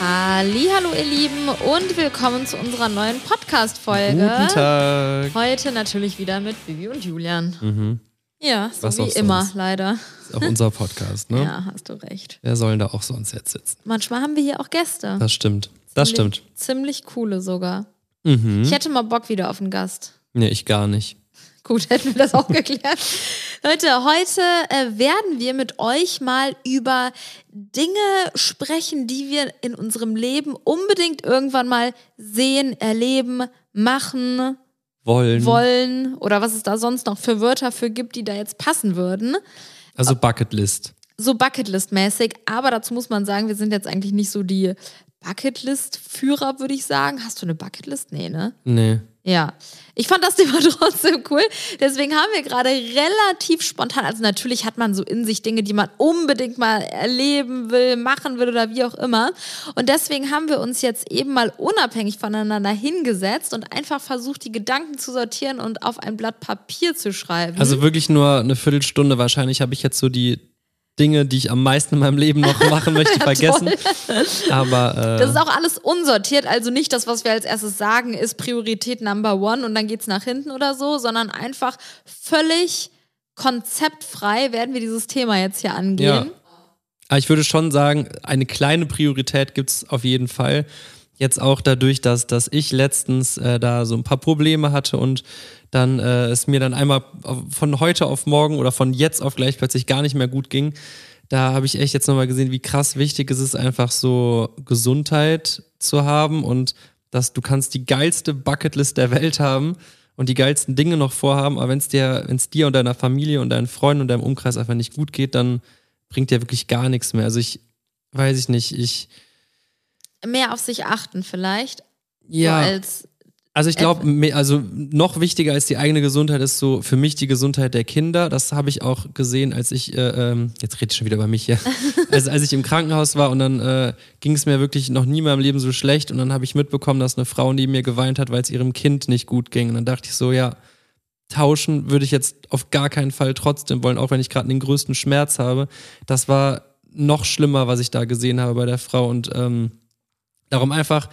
Hallo ihr Lieben und willkommen zu unserer neuen Podcast-Folge. Guten Tag. Heute natürlich wieder mit Bibi und Julian. Mhm. Ja, so Was wie immer, sonst. leider. Ist auch unser Podcast, ne? Ja, hast du recht. Wer soll denn da auch sonst jetzt sitzen? Manchmal haben wir hier auch Gäste. Das stimmt. Das Ziemlich- stimmt. Ziemlich coole sogar. Mhm. Ich hätte mal Bock wieder auf einen Gast. Nee, ich gar nicht. Gut, hätten wir das auch geklärt. Leute, heute äh, werden wir mit euch mal über Dinge sprechen, die wir in unserem Leben unbedingt irgendwann mal sehen, erleben, machen Wollen. wollen oder was es da sonst noch für Wörter für gibt, die da jetzt passen würden. Also Bucketlist. So Bucketlist-mäßig, aber dazu muss man sagen, wir sind jetzt eigentlich nicht so die Bucketlist-Führer, würde ich sagen. Hast du eine Bucketlist? Nee, ne? Nee. Ja, ich fand das Thema trotzdem cool. Deswegen haben wir gerade relativ spontan, also natürlich hat man so in sich Dinge, die man unbedingt mal erleben will, machen will oder wie auch immer. Und deswegen haben wir uns jetzt eben mal unabhängig voneinander hingesetzt und einfach versucht, die Gedanken zu sortieren und auf ein Blatt Papier zu schreiben. Also wirklich nur eine Viertelstunde. Wahrscheinlich habe ich jetzt so die Dinge, die ich am meisten in meinem Leben noch machen möchte, vergessen. Aber äh, Das ist auch alles unsortiert, also nicht das, was wir als erstes sagen, ist Priorität Number One und dann geht's nach hinten oder so, sondern einfach völlig konzeptfrei werden wir dieses Thema jetzt hier angehen. Ja. Aber ich würde schon sagen, eine kleine Priorität gibt es auf jeden Fall. Jetzt auch dadurch, dass, dass ich letztens äh, da so ein paar Probleme hatte und dann äh, es mir dann einmal von heute auf morgen oder von jetzt auf gleich plötzlich gar nicht mehr gut ging. Da habe ich echt jetzt nochmal gesehen, wie krass wichtig es ist, einfach so Gesundheit zu haben und dass du kannst die geilste Bucketlist der Welt haben und die geilsten Dinge noch vorhaben, aber wenn es dir, wenn es dir und deiner Familie und deinen Freunden und deinem Umkreis einfach nicht gut geht, dann bringt dir wirklich gar nichts mehr. Also ich weiß ich nicht, ich Mehr auf sich achten vielleicht. ja, So als, also ich glaube, also noch wichtiger als die eigene Gesundheit ist so für mich die Gesundheit der Kinder. Das habe ich auch gesehen, als ich äh, ähm, jetzt rede ich schon wieder über mich hier, also als ich im Krankenhaus war und dann äh, ging es mir wirklich noch nie in meinem Leben so schlecht und dann habe ich mitbekommen, dass eine Frau neben mir geweint hat, weil es ihrem Kind nicht gut ging und dann dachte ich so, ja, tauschen würde ich jetzt auf gar keinen Fall trotzdem wollen, auch wenn ich gerade den größten Schmerz habe. Das war noch schlimmer, was ich da gesehen habe bei der Frau und ähm, darum einfach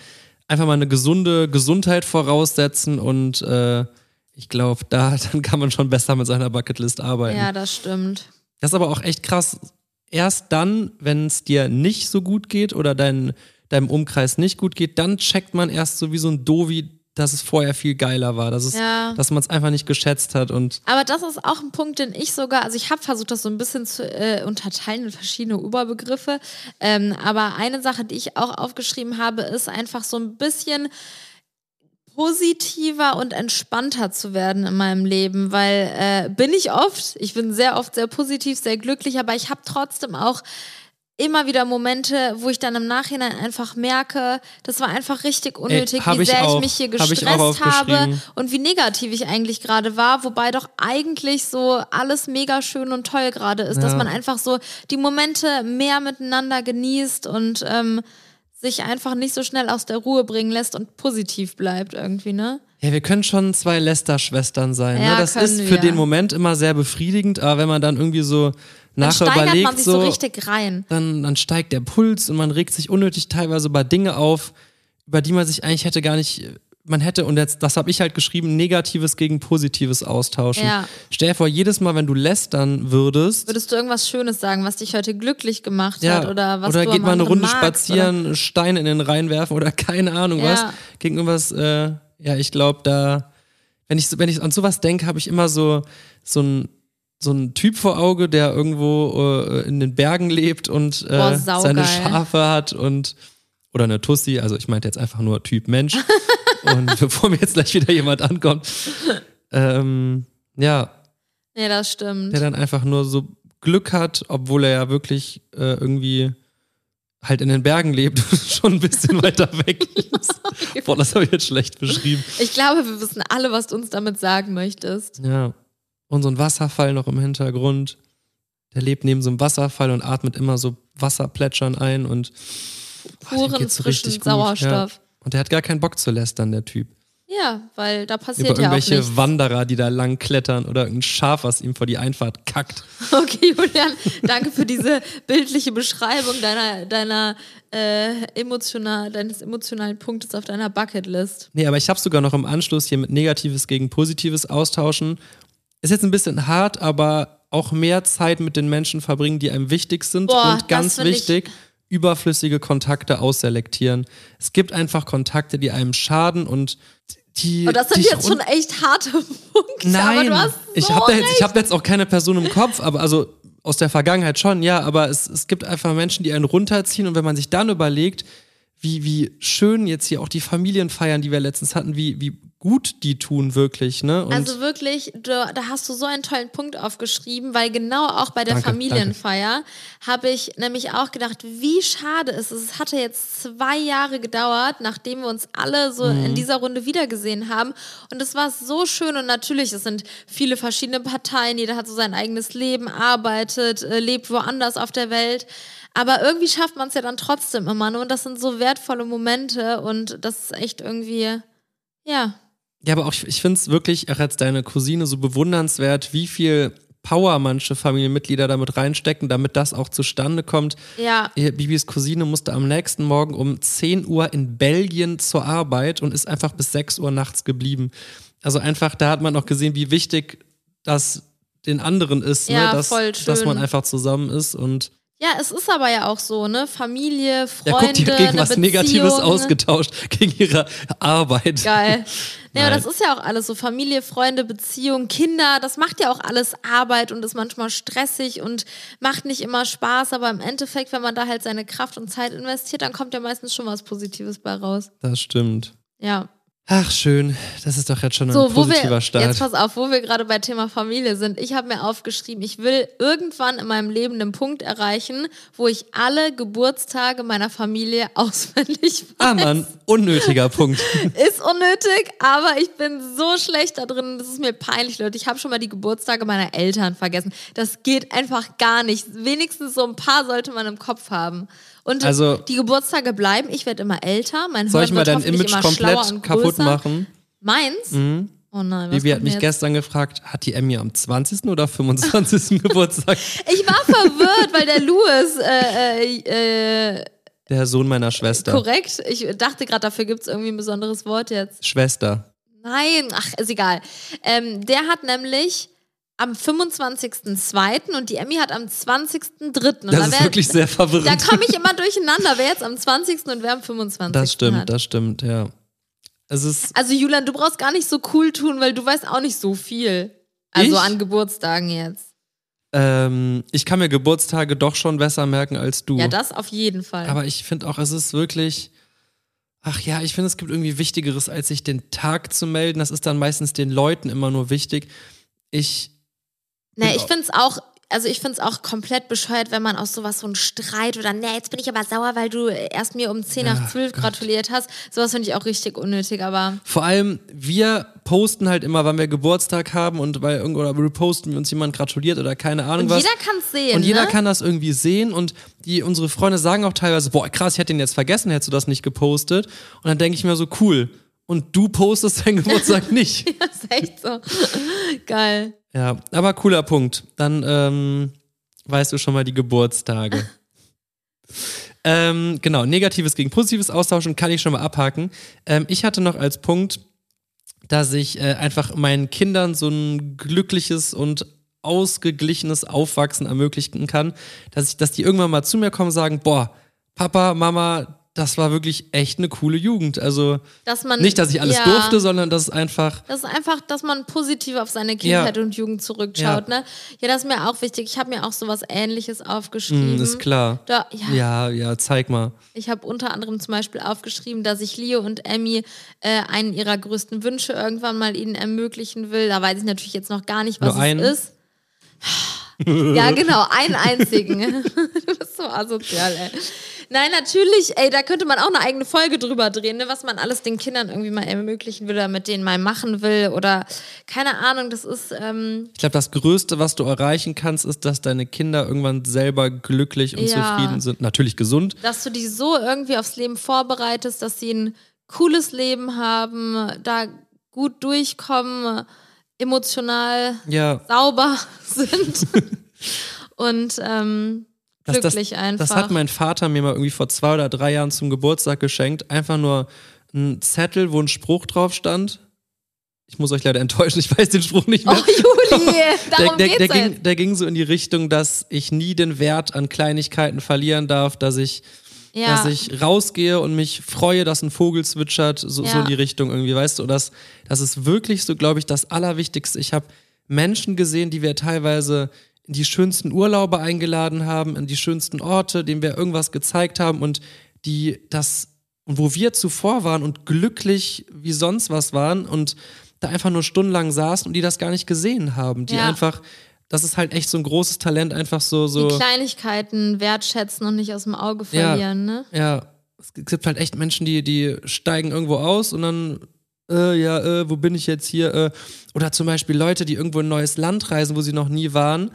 einfach mal eine gesunde Gesundheit voraussetzen und äh, ich glaube, da dann kann man schon besser mit seiner Bucketlist arbeiten. ja, das stimmt. Das ist aber auch echt krass. Erst dann, wenn es dir nicht so gut geht oder dein, deinem Umkreis nicht gut geht, dann checkt man erst so wie so ein Dovi, dass es vorher viel geiler war, dass, es, Ja. dass man es einfach nicht geschätzt hat und Aber das ist auch ein Punkt, den ich sogar, also ich habe versucht, das so ein bisschen zu äh, unterteilen in verschiedene Überbegriffe. Ähm, aber eine Sache, die ich auch aufgeschrieben habe, ist einfach so ein bisschen positiver und entspannter zu werden in meinem Leben, weil äh, bin ich oft, ich bin sehr oft sehr positiv, sehr glücklich, aber ich habe trotzdem auch immer wieder Momente, wo ich dann im Nachhinein einfach merke, das war einfach richtig unnötig, hab wie ich sehr ich auch. mich hier Hab ich gestresst habe aufgeschrieben. und wie negativ ich eigentlich gerade war, wobei doch eigentlich so alles mega schön und toll gerade ist, dass Ja. man einfach so die Momente mehr miteinander genießt und ähm, sich einfach nicht so schnell aus der Ruhe bringen lässt und positiv bleibt irgendwie, ne? Ja, wir können schon zwei Lester-Schwestern sein. Ja, ne? Das ist für wir. den Moment immer sehr befriedigend, aber wenn man dann irgendwie so Dann nachher steigert überlegt, man sich so, richtig rein. dann, dann steigt der Puls und man regt sich unnötig teilweise über Dinge auf, über die man sich eigentlich hätte gar nicht, man hätte, und jetzt, das habe ich halt geschrieben, Negatives gegen Positives austauschen. Ja. Stell dir vor, jedes Mal, wenn du lästern würdest, Würdest du irgendwas Schönes sagen, was dich heute glücklich gemacht ja, hat oder was oder du geht mal eine Runde magst, spazieren, Steine in den Rhein werfen oder keine Ahnung Ja. was, gegen irgendwas, äh, ja, ich glaube, da, wenn ich, wenn ich an sowas denke, habe ich immer so, so ein, so ein Typ vor Auge, der irgendwo äh, in den Bergen lebt und äh, Boah, seine Schafe hat und oder eine Tussi, also ich meinte jetzt einfach nur Typ Mensch. und bevor mir jetzt gleich wieder jemand ankommt, ähm, ja? Nee, das stimmt. der dann einfach nur so Glück hat, obwohl er ja wirklich äh, irgendwie halt in den Bergen lebt und schon ein bisschen weiter weg ist. Boah, das habe ich jetzt schlecht beschrieben. Ich glaube, wir wissen alle, was du uns damit sagen möchtest. Ja. Und so ein Wasserfall noch im Hintergrund. Der lebt neben so einem Wasserfall und atmet immer so Wasserplätschern ein und boah, Puren geht's frischen. Sauerstoff. Ja. Und der hat gar keinen Bock zu lästern, der Typ. Ja, weil da passiert Über ja auch irgendwelche nichts. Wanderer, die da lang klettern oder irgendein Schaf, was ihm vor die Einfahrt kackt. Okay, Julian, danke für diese bildliche Beschreibung deiner, deiner äh, emotional, deines emotionalen Punktes auf deiner Bucketlist. Nee, aber ich habe sogar noch im Anschluss hier mit Negatives gegen Positives austauschen. Ist jetzt ein bisschen hart, aber auch mehr Zeit mit den Menschen verbringen, die einem wichtig sind. Boah, und ganz wichtig, überflüssige Kontakte ausselektieren. Es gibt einfach Kontakte, die einem schaden und die. Und das sind jetzt schon echt harte Punkte, Nein, aber du hast so ich habe jetzt, ich hab jetzt auch keine Person im Kopf, aber also aus der Vergangenheit schon, ja, aber es, es gibt einfach Menschen, die einen runterziehen und wenn man sich dann überlegt, wie, wie schön jetzt hier auch die Familienfeiern, die wir letztens hatten, wie, wie gut die tun wirklich, ne? Und Also wirklich, du, da hast du so einen tollen Punkt aufgeschrieben, weil genau auch bei der Danke, Familienfeier habe ich nämlich auch gedacht, wie schade ist es. Es hatte jetzt zwei Jahre gedauert, nachdem wir uns alle so Mhm. in dieser Runde wiedergesehen haben. Und es war so schön und natürlich, es sind viele verschiedene Parteien, jeder hat so sein eigenes Leben, arbeitet, äh, lebt woanders auf der Welt. Aber irgendwie schafft man es ja dann trotzdem immer. Ne? Und das sind so wertvolle Momente und das ist echt irgendwie, ja. Ja, aber auch ich, ich finde es wirklich, auch als deine Cousine, so bewundernswert, wie viel Power manche Familienmitglieder damit reinstecken, damit das auch zustande kommt. Ja, Bibis Cousine musste am nächsten Morgen um 10 Uhr in Belgien zur Arbeit und ist einfach bis 6 Uhr nachts geblieben. Also einfach, da hat man auch gesehen, wie wichtig das den anderen ist, Ja, ne? dass, dass man einfach zusammen ist und Ja, es ist aber ja auch so, ne? Familie, ja, Freunde, guck, die hat gegen was Negatives Beziehung. ausgetauscht, gegen ihre Arbeit. Geil. Nee, aber das ist ja auch alles so. Familie, Freunde, Beziehung, Kinder, das macht ja auch alles Arbeit und ist manchmal stressig und macht nicht immer Spaß, aber im Endeffekt, wenn man da halt seine Kraft und Zeit investiert, dann kommt ja meistens schon was Positives bei raus. Das stimmt. Ja. Ach, schön. Das ist doch jetzt schon ein So, positiver wir, Start. jetzt pass auf, wo wir gerade bei Thema Familie sind. Ich habe mir aufgeschrieben, ich will irgendwann in meinem Leben einen Punkt erreichen, wo ich alle Geburtstage meiner Familie auswendig weiß. ah, Mann, unnötiger Punkt. Ist unnötig, aber ich bin so schlecht da drin. Das ist mir peinlich, Leute. Ich habe schon mal die Geburtstage meiner Eltern vergessen. Das geht einfach gar nicht. Wenigstens so ein paar sollte man im Kopf haben. Und Also- die Geburtstage bleiben. Ich werde immer älter. Mein Soll Hirn ich mal dein Image komplett kaputt machen? Meins? Oh nein, was Bibi hat mich jetzt? gestern gefragt, hat die Emmy am 20. oder 25. Geburtstag? Ich war verwirrt, weil der Louis, äh, äh, äh, Der Sohn meiner Schwester. korrekt, ich dachte gerade, dafür gibt es irgendwie ein besonderes Wort jetzt. Schwester. Nein, ach, ist egal. Ähm, der hat nämlich am 25.02. und die Emmy hat am 20.03. Und Das da ist wär- wirklich sehr Da verwirrend. komme ich immer durcheinander, wer jetzt am 20. und wer am 25. Das stimmt, hat. das stimmt, ja. Es ist, Also Julian, du brauchst gar nicht so cool tun, weil du weißt auch nicht so viel. Also Ich? an Geburtstagen jetzt. ähm, ich kann mir Geburtstage doch schon besser merken als du. Ja, das auf jeden Fall. Aber ich finde auch, es ist wirklich. Ach ja, ich finde, es gibt irgendwie Wichtigeres, als sich den Tag zu melden. Das ist dann meistens den Leuten immer nur wichtig. Ich. Nee, bin ich finde es auch, also ich finde es auch komplett bescheuert, wenn man aus sowas so einen Streit oder, nee, jetzt bin ich aber sauer, weil du erst mir um 10 nach Ja, 12 Gott. gratuliert hast. Sowas finde ich auch richtig unnötig, aber Vor allem, wir posten halt immer, wann wir Geburtstag haben und weil irgendwo oder reposten wir uns jemand gratuliert oder keine Ahnung und was. jeder kann es sehen. Und jeder ne? kann das irgendwie sehen und die, unsere Freunde sagen auch teilweise, boah, krass, ich hätte den jetzt vergessen, hättest du das nicht gepostet. Und dann denke ich mir so, cool. Und du postest deinen Geburtstag nicht. Das ist echt so. Geil. Ja, aber cooler Punkt. Dann ähm, weißt du schon mal die Geburtstage. ähm, genau, Negatives gegen Positives austauschen kann ich schon mal abhaken. Ähm, ich hatte noch als Punkt, dass ich äh, einfach meinen Kindern so ein glückliches und ausgeglichenes Aufwachsen ermöglichen kann, dass ich, dass die irgendwann mal zu mir kommen und sagen, boah, Papa, Mama, das war wirklich echt eine coole Jugend. Also Dass man, nicht, dass ich alles ja, durfte, sondern dass es einfach Das ist einfach, dass man positiv auf seine Kindheit Ja. und Jugend zurückschaut. Ja. Ne? ja, das ist mir auch wichtig. Ich habe mir auch sowas ähnliches aufgeschrieben. Mm, ist klar. Da, ja, Ja, ja, zeig mal. Ich habe unter anderem zum Beispiel aufgeschrieben, dass ich Leo und Emmy äh, einen ihrer größten Wünsche irgendwann mal ihnen ermöglichen will. Da weiß ich natürlich jetzt noch gar nicht, was Nur einen? es ist. ja, genau, einen einzigen. du bist so asozial, ey. Nein, natürlich, ey, da könnte man auch eine eigene Folge drüber drehen, ne, was man alles den Kindern irgendwie mal ermöglichen will oder mit denen mal machen will oder keine Ahnung, das ist, ähm, Ich glaube, das Größte, was du erreichen kannst, ist, dass deine Kinder irgendwann selber glücklich und Ja. zufrieden sind. Natürlich gesund. dass du die so irgendwie aufs Leben vorbereitest, dass sie ein cooles Leben haben, da gut durchkommen, emotional Ja, sauber sind und ähm, Das- glücklich das, einfach. Das hat mein Vater mir mal irgendwie vor zwei oder drei Jahren zum Geburtstag geschenkt. Einfach nur ein Zettel, wo ein Spruch drauf stand. Ich muss euch leider enttäuschen, ich weiß den Spruch nicht oh, mehr. Juli, der, darum der, geht's der, ging, der ging so in die Richtung, dass ich nie den Wert an Kleinigkeiten verlieren darf, dass ich, Ja, dass ich rausgehe und mich freue, dass ein Vogel zwitschert, so, so Ja. in die Richtung irgendwie, weißt du, das, das ist wirklich so, glaube ich, das Allerwichtigste. Ich habe Menschen gesehen, die wir teilweise in die schönsten Urlaube eingeladen haben, in die schönsten Orte, denen wir irgendwas gezeigt haben und die das, und wo wir zuvor waren und glücklich wie sonst was waren und da einfach nur stundenlang saßen und die das gar nicht gesehen haben, die Ja. einfach, das ist halt echt so ein großes Talent, einfach so, so. die Kleinigkeiten wertschätzen und nicht aus dem Auge Ja. verlieren, ne? Ja, es gibt halt echt Menschen, die, die steigen irgendwo aus und dann, äh, ja, äh, wo bin ich jetzt hier? Äh. Oder zum Beispiel Leute, die irgendwo in ein neues Land reisen, wo sie noch nie waren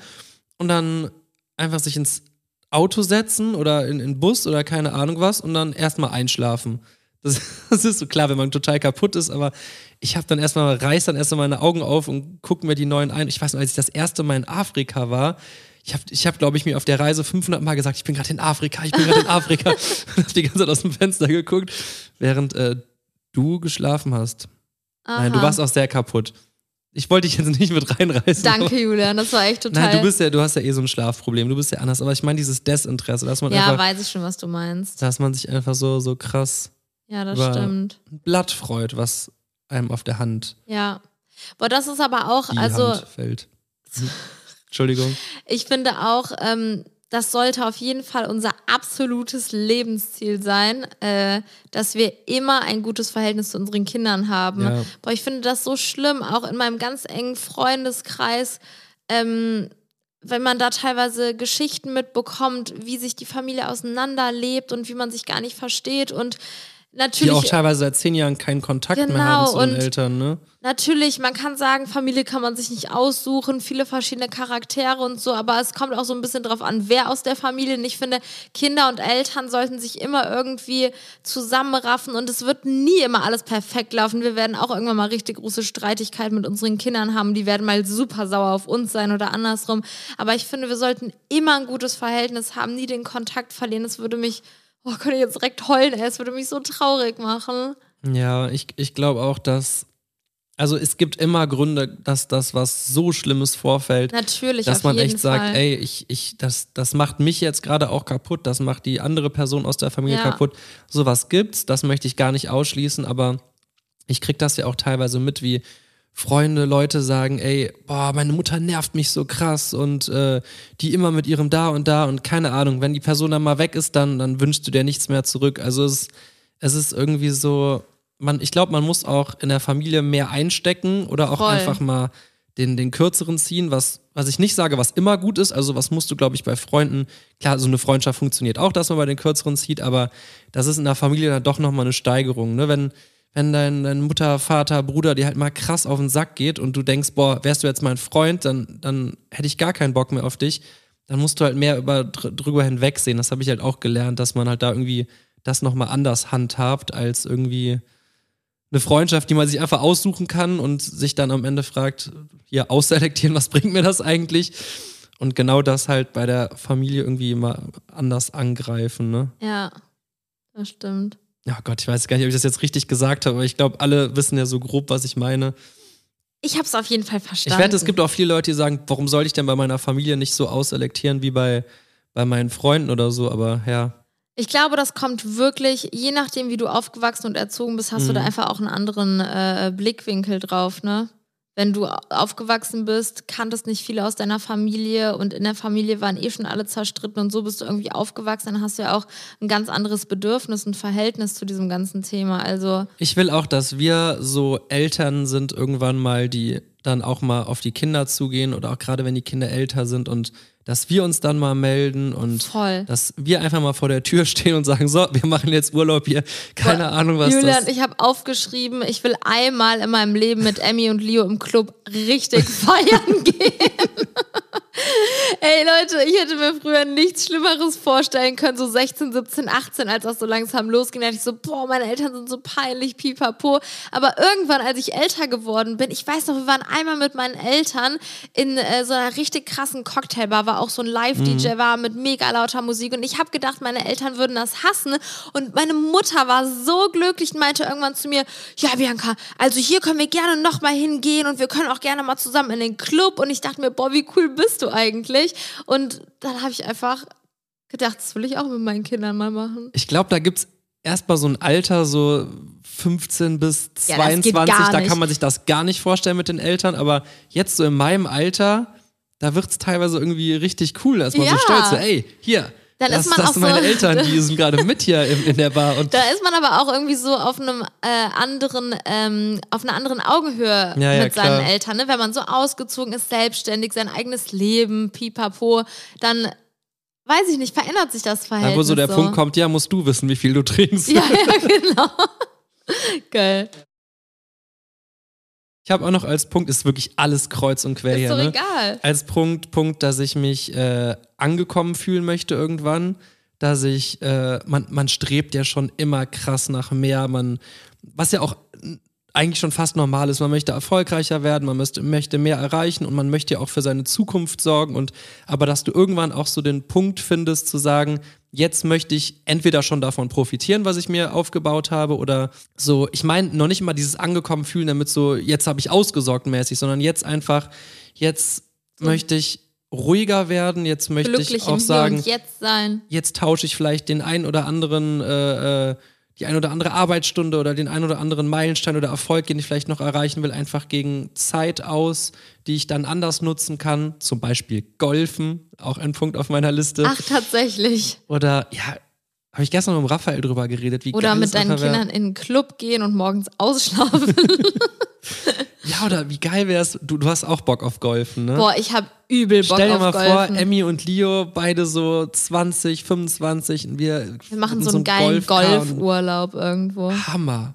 und dann einfach sich ins Auto setzen oder in den Bus oder keine Ahnung was und dann erstmal einschlafen. Das, das ist so klar, wenn man total kaputt ist, aber ich habe dann erstmal, reiß dann erstmal meine Augen auf und gucke mir die neuen ein. Ich weiß noch, als ich das erste Mal in Afrika war, ich habe, ich hab, glaube ich, mir auf der Reise 500 Mal gesagt, ich bin gerade in Afrika, ich bin gerade in Afrika. und habe die ganze Zeit aus dem Fenster geguckt, während äh, du geschlafen hast. Nein, du Aha. warst auch sehr kaputt. Ich wollte dich jetzt nicht mit reinreißen. Danke, Julian, das war echt total. Nein, du bist ja, du hast ja eh so ein Schlafproblem, du bist ja anders. Aber ich meine dieses Desinteresse, dass man ja, einfach, weiß ich schon, was du meinst. dass man sich einfach so, so krass Ja, das stimmt. ein Blatt freut, was einem auf der Hand, Ja. Boah, das ist aber auch, die also Hand fällt. Hm. Entschuldigung. ich finde auch, ähm, das sollte auf jeden Fall unser absolutes Lebensziel sein, äh, dass wir immer ein gutes Verhältnis zu unseren Kindern haben. Ja. Boah, ich finde das so schlimm, auch in meinem ganz engen Freundeskreis, ähm, wenn man da teilweise Geschichten mitbekommt, wie sich die Familie auseinanderlebt und wie man sich gar nicht versteht und Die natürlich auch teilweise seit zehn Jahren keinen Kontakt mehr Genau, haben zu den Eltern, ne? Natürlich, man kann sagen, Familie kann man sich nicht aussuchen, viele verschiedene Charaktere und so, aber es kommt auch so ein bisschen drauf an, wer aus der Familie. Und ich finde, Kinder und Eltern sollten sich immer irgendwie zusammenraffen und es wird nie immer alles perfekt laufen. Wir werden auch irgendwann mal richtig große Streitigkeiten mit unseren Kindern haben, die werden mal super sauer auf uns sein oder andersrum. Aber ich finde, wir sollten immer ein gutes Verhältnis haben, nie den Kontakt verlieren. Das würde mich, oh, könnte ich jetzt direkt heulen, ey, es würde mich so traurig machen. Ja, ich, ich glaube auch, dass. Also es gibt immer Gründe, dass das was so Schlimmes vorfällt, Natürlich, dass man echt sagt, Fall. ey, ich, ich, das, das macht mich jetzt gerade auch kaputt, das macht die andere Person aus der Familie Ja. kaputt. Sowas gibt's, das möchte ich gar nicht ausschließen, aber ich krieg das ja auch teilweise mit, wie Freunde, Leute sagen, ey, boah, meine Mutter nervt mich so krass und äh, die immer mit ihrem da und da und keine Ahnung, wenn die Person dann mal weg ist, dann, dann wünschst du dir nichts mehr zurück. Also es, es ist irgendwie so, man, ich glaube, man muss auch in der Familie mehr einstecken oder auch Voll. einfach mal den, den kürzeren ziehen, was, was ich nicht sage, was immer gut ist. Also, was musst du, glaube ich, bei Freunden, klar, so eine Freundschaft funktioniert auch, dass man bei den kürzeren zieht, aber das ist in der Familie dann doch nochmal eine Steigerung. Ne? Wenn, wenn dein, dein Mutter, Vater, Bruder dir halt mal krass auf den Sack geht und du denkst, boah, wärst du jetzt mein Freund, dann, dann hätte ich gar keinen Bock mehr auf dich. Dann musst du halt mehr über, dr- drüber hinwegsehen. Das habe ich halt auch gelernt, dass man halt da irgendwie das nochmal anders handhabt, als irgendwie eine Freundschaft, die man sich einfach aussuchen kann und sich dann am Ende fragt, hier ausselektieren, was bringt mir das eigentlich? Und genau das halt bei der Familie irgendwie immer anders angreifen, ne? Ja, das stimmt. Ja Gott, ich weiß gar nicht, ob ich das jetzt richtig gesagt habe, aber ich glaube, alle wissen ja so grob, was ich meine. Ich habe es auf jeden Fall verstanden. Ich wette, es gibt auch viele Leute, die sagen, warum soll ich denn bei meiner Familie nicht so ausselektieren wie bei, bei meinen Freunden oder so, aber ja. Ich glaube, das kommt wirklich, je nachdem, wie du aufgewachsen und erzogen bist, hast du Mhm. da einfach auch einen anderen äh, Blickwinkel drauf, ne? Wenn du au- aufgewachsen bist, kanntest nicht viele aus deiner Familie und in der Familie waren eh schon alle zerstritten und so bist du irgendwie aufgewachsen, dann hast du ja auch ein ganz anderes Bedürfnis und Verhältnis zu diesem ganzen Thema. Also, Ich will auch, dass wir so Eltern sind irgendwann mal, die dann auch mal auf die Kinder zugehen oder auch gerade wenn die Kinder älter sind und dass wir uns dann mal melden und Voll. dass wir einfach mal vor der Tür stehen und sagen, so, wir machen jetzt Urlaub hier. Keine Boah, Ahnung, was Julian, das ich habe aufgeschrieben, ich will einmal in meinem Leben mit Emmy und Leo im Club richtig feiern gehen. Ey Leute, ich hätte mir früher nichts Schlimmeres vorstellen können, so 16, 17, 18, als das so langsam losging, da dachte ich so, boah, meine Eltern sind so peinlich, pipapo. Aber irgendwann, als ich älter geworden bin, ich weiß noch, wir waren einmal mit meinen Eltern in äh, so einer richtig krassen Cocktailbar, war auch so ein Live-DJ, war mit mega lauter Musik. Und ich habe gedacht, meine Eltern würden das hassen. Und meine Mutter war so glücklich und meinte irgendwann zu mir, ja Bianca, also hier können wir gerne noch mal hingehen und wir können auch gerne mal zusammen in den Club. Und ich dachte mir, boah, wie cool bist du eigentlich? Und dann habe ich einfach gedacht, das will ich auch mit meinen Kindern mal machen. Ich glaube, da gibt es erstmal so ein Alter, so 15 bis Ja, das geht 22, gar da kann man sich das gar nicht vorstellen mit den Eltern, aber jetzt so in meinem Alter, da wird es teilweise irgendwie richtig cool, da ist man so Ja. stolz, so, ey, hier, Dann das, ist man das auch sind meine so- Eltern, die sind gerade mit hier in, in der Bar und Da ist man aber auch irgendwie so auf einem äh, anderen, ähm, auf einer anderen Augenhöhe Ja, ja, mit seinen klar. Eltern. Ne? Wenn man so ausgezogen ist, selbstständig, sein eigenes Leben, pipapo, dann weiß ich nicht, verändert sich das Verhältnis. da, wo so der Punkt kommt, ja, musst du wissen, wie viel du trinkst. Ja, ja, genau. Geil. Ich habe auch noch als Punkt, ist wirklich alles kreuz und quer Ist hier, doch ne? egal. als Punkt, Punkt, dass ich mich äh, angekommen fühlen möchte irgendwann, dass ich, äh, man, man strebt ja schon immer krass nach mehr, man, was ja auch eigentlich schon fast normal ist, man möchte erfolgreicher werden, man möchte, möchte mehr erreichen und man möchte ja auch für seine Zukunft sorgen. Und aber dass du irgendwann auch so den Punkt findest zu sagen, jetzt möchte ich entweder schon davon profitieren, was ich mir aufgebaut habe oder so, ich meine noch nicht mal dieses angekommen fühlen damit so, jetzt habe ich ausgesorgt mäßig, sondern jetzt einfach, jetzt möchte ich ruhiger werden, jetzt möchte Glücklich ich auch sagen, Jetzt sein. jetzt tausche ich vielleicht den ein oder anderen, äh, äh, die ein oder andere Arbeitsstunde oder den ein oder anderen Meilenstein oder Erfolg, den ich vielleicht noch erreichen will, einfach gegen Zeit aus, die ich dann anders nutzen kann. Zum Beispiel Golfen, auch ein Punkt auf meiner Liste. Ach, tatsächlich. Oder ja, habe ich gestern mit dem Raphael drüber geredet, wie Oder mit deinen Kindern in den Club gehen und morgens ausschlafen. Ja, oder wie geil wäre es, du, du hast auch Bock auf Golfen, ne? Boah, ich hab übel Bock Stell dir auf mal Golfen. vor, Emmy und Leo, beide so 20, 25 und wir, Wir machen so einen geilen Golfcar und- Golfurlaub irgendwo. Hammer.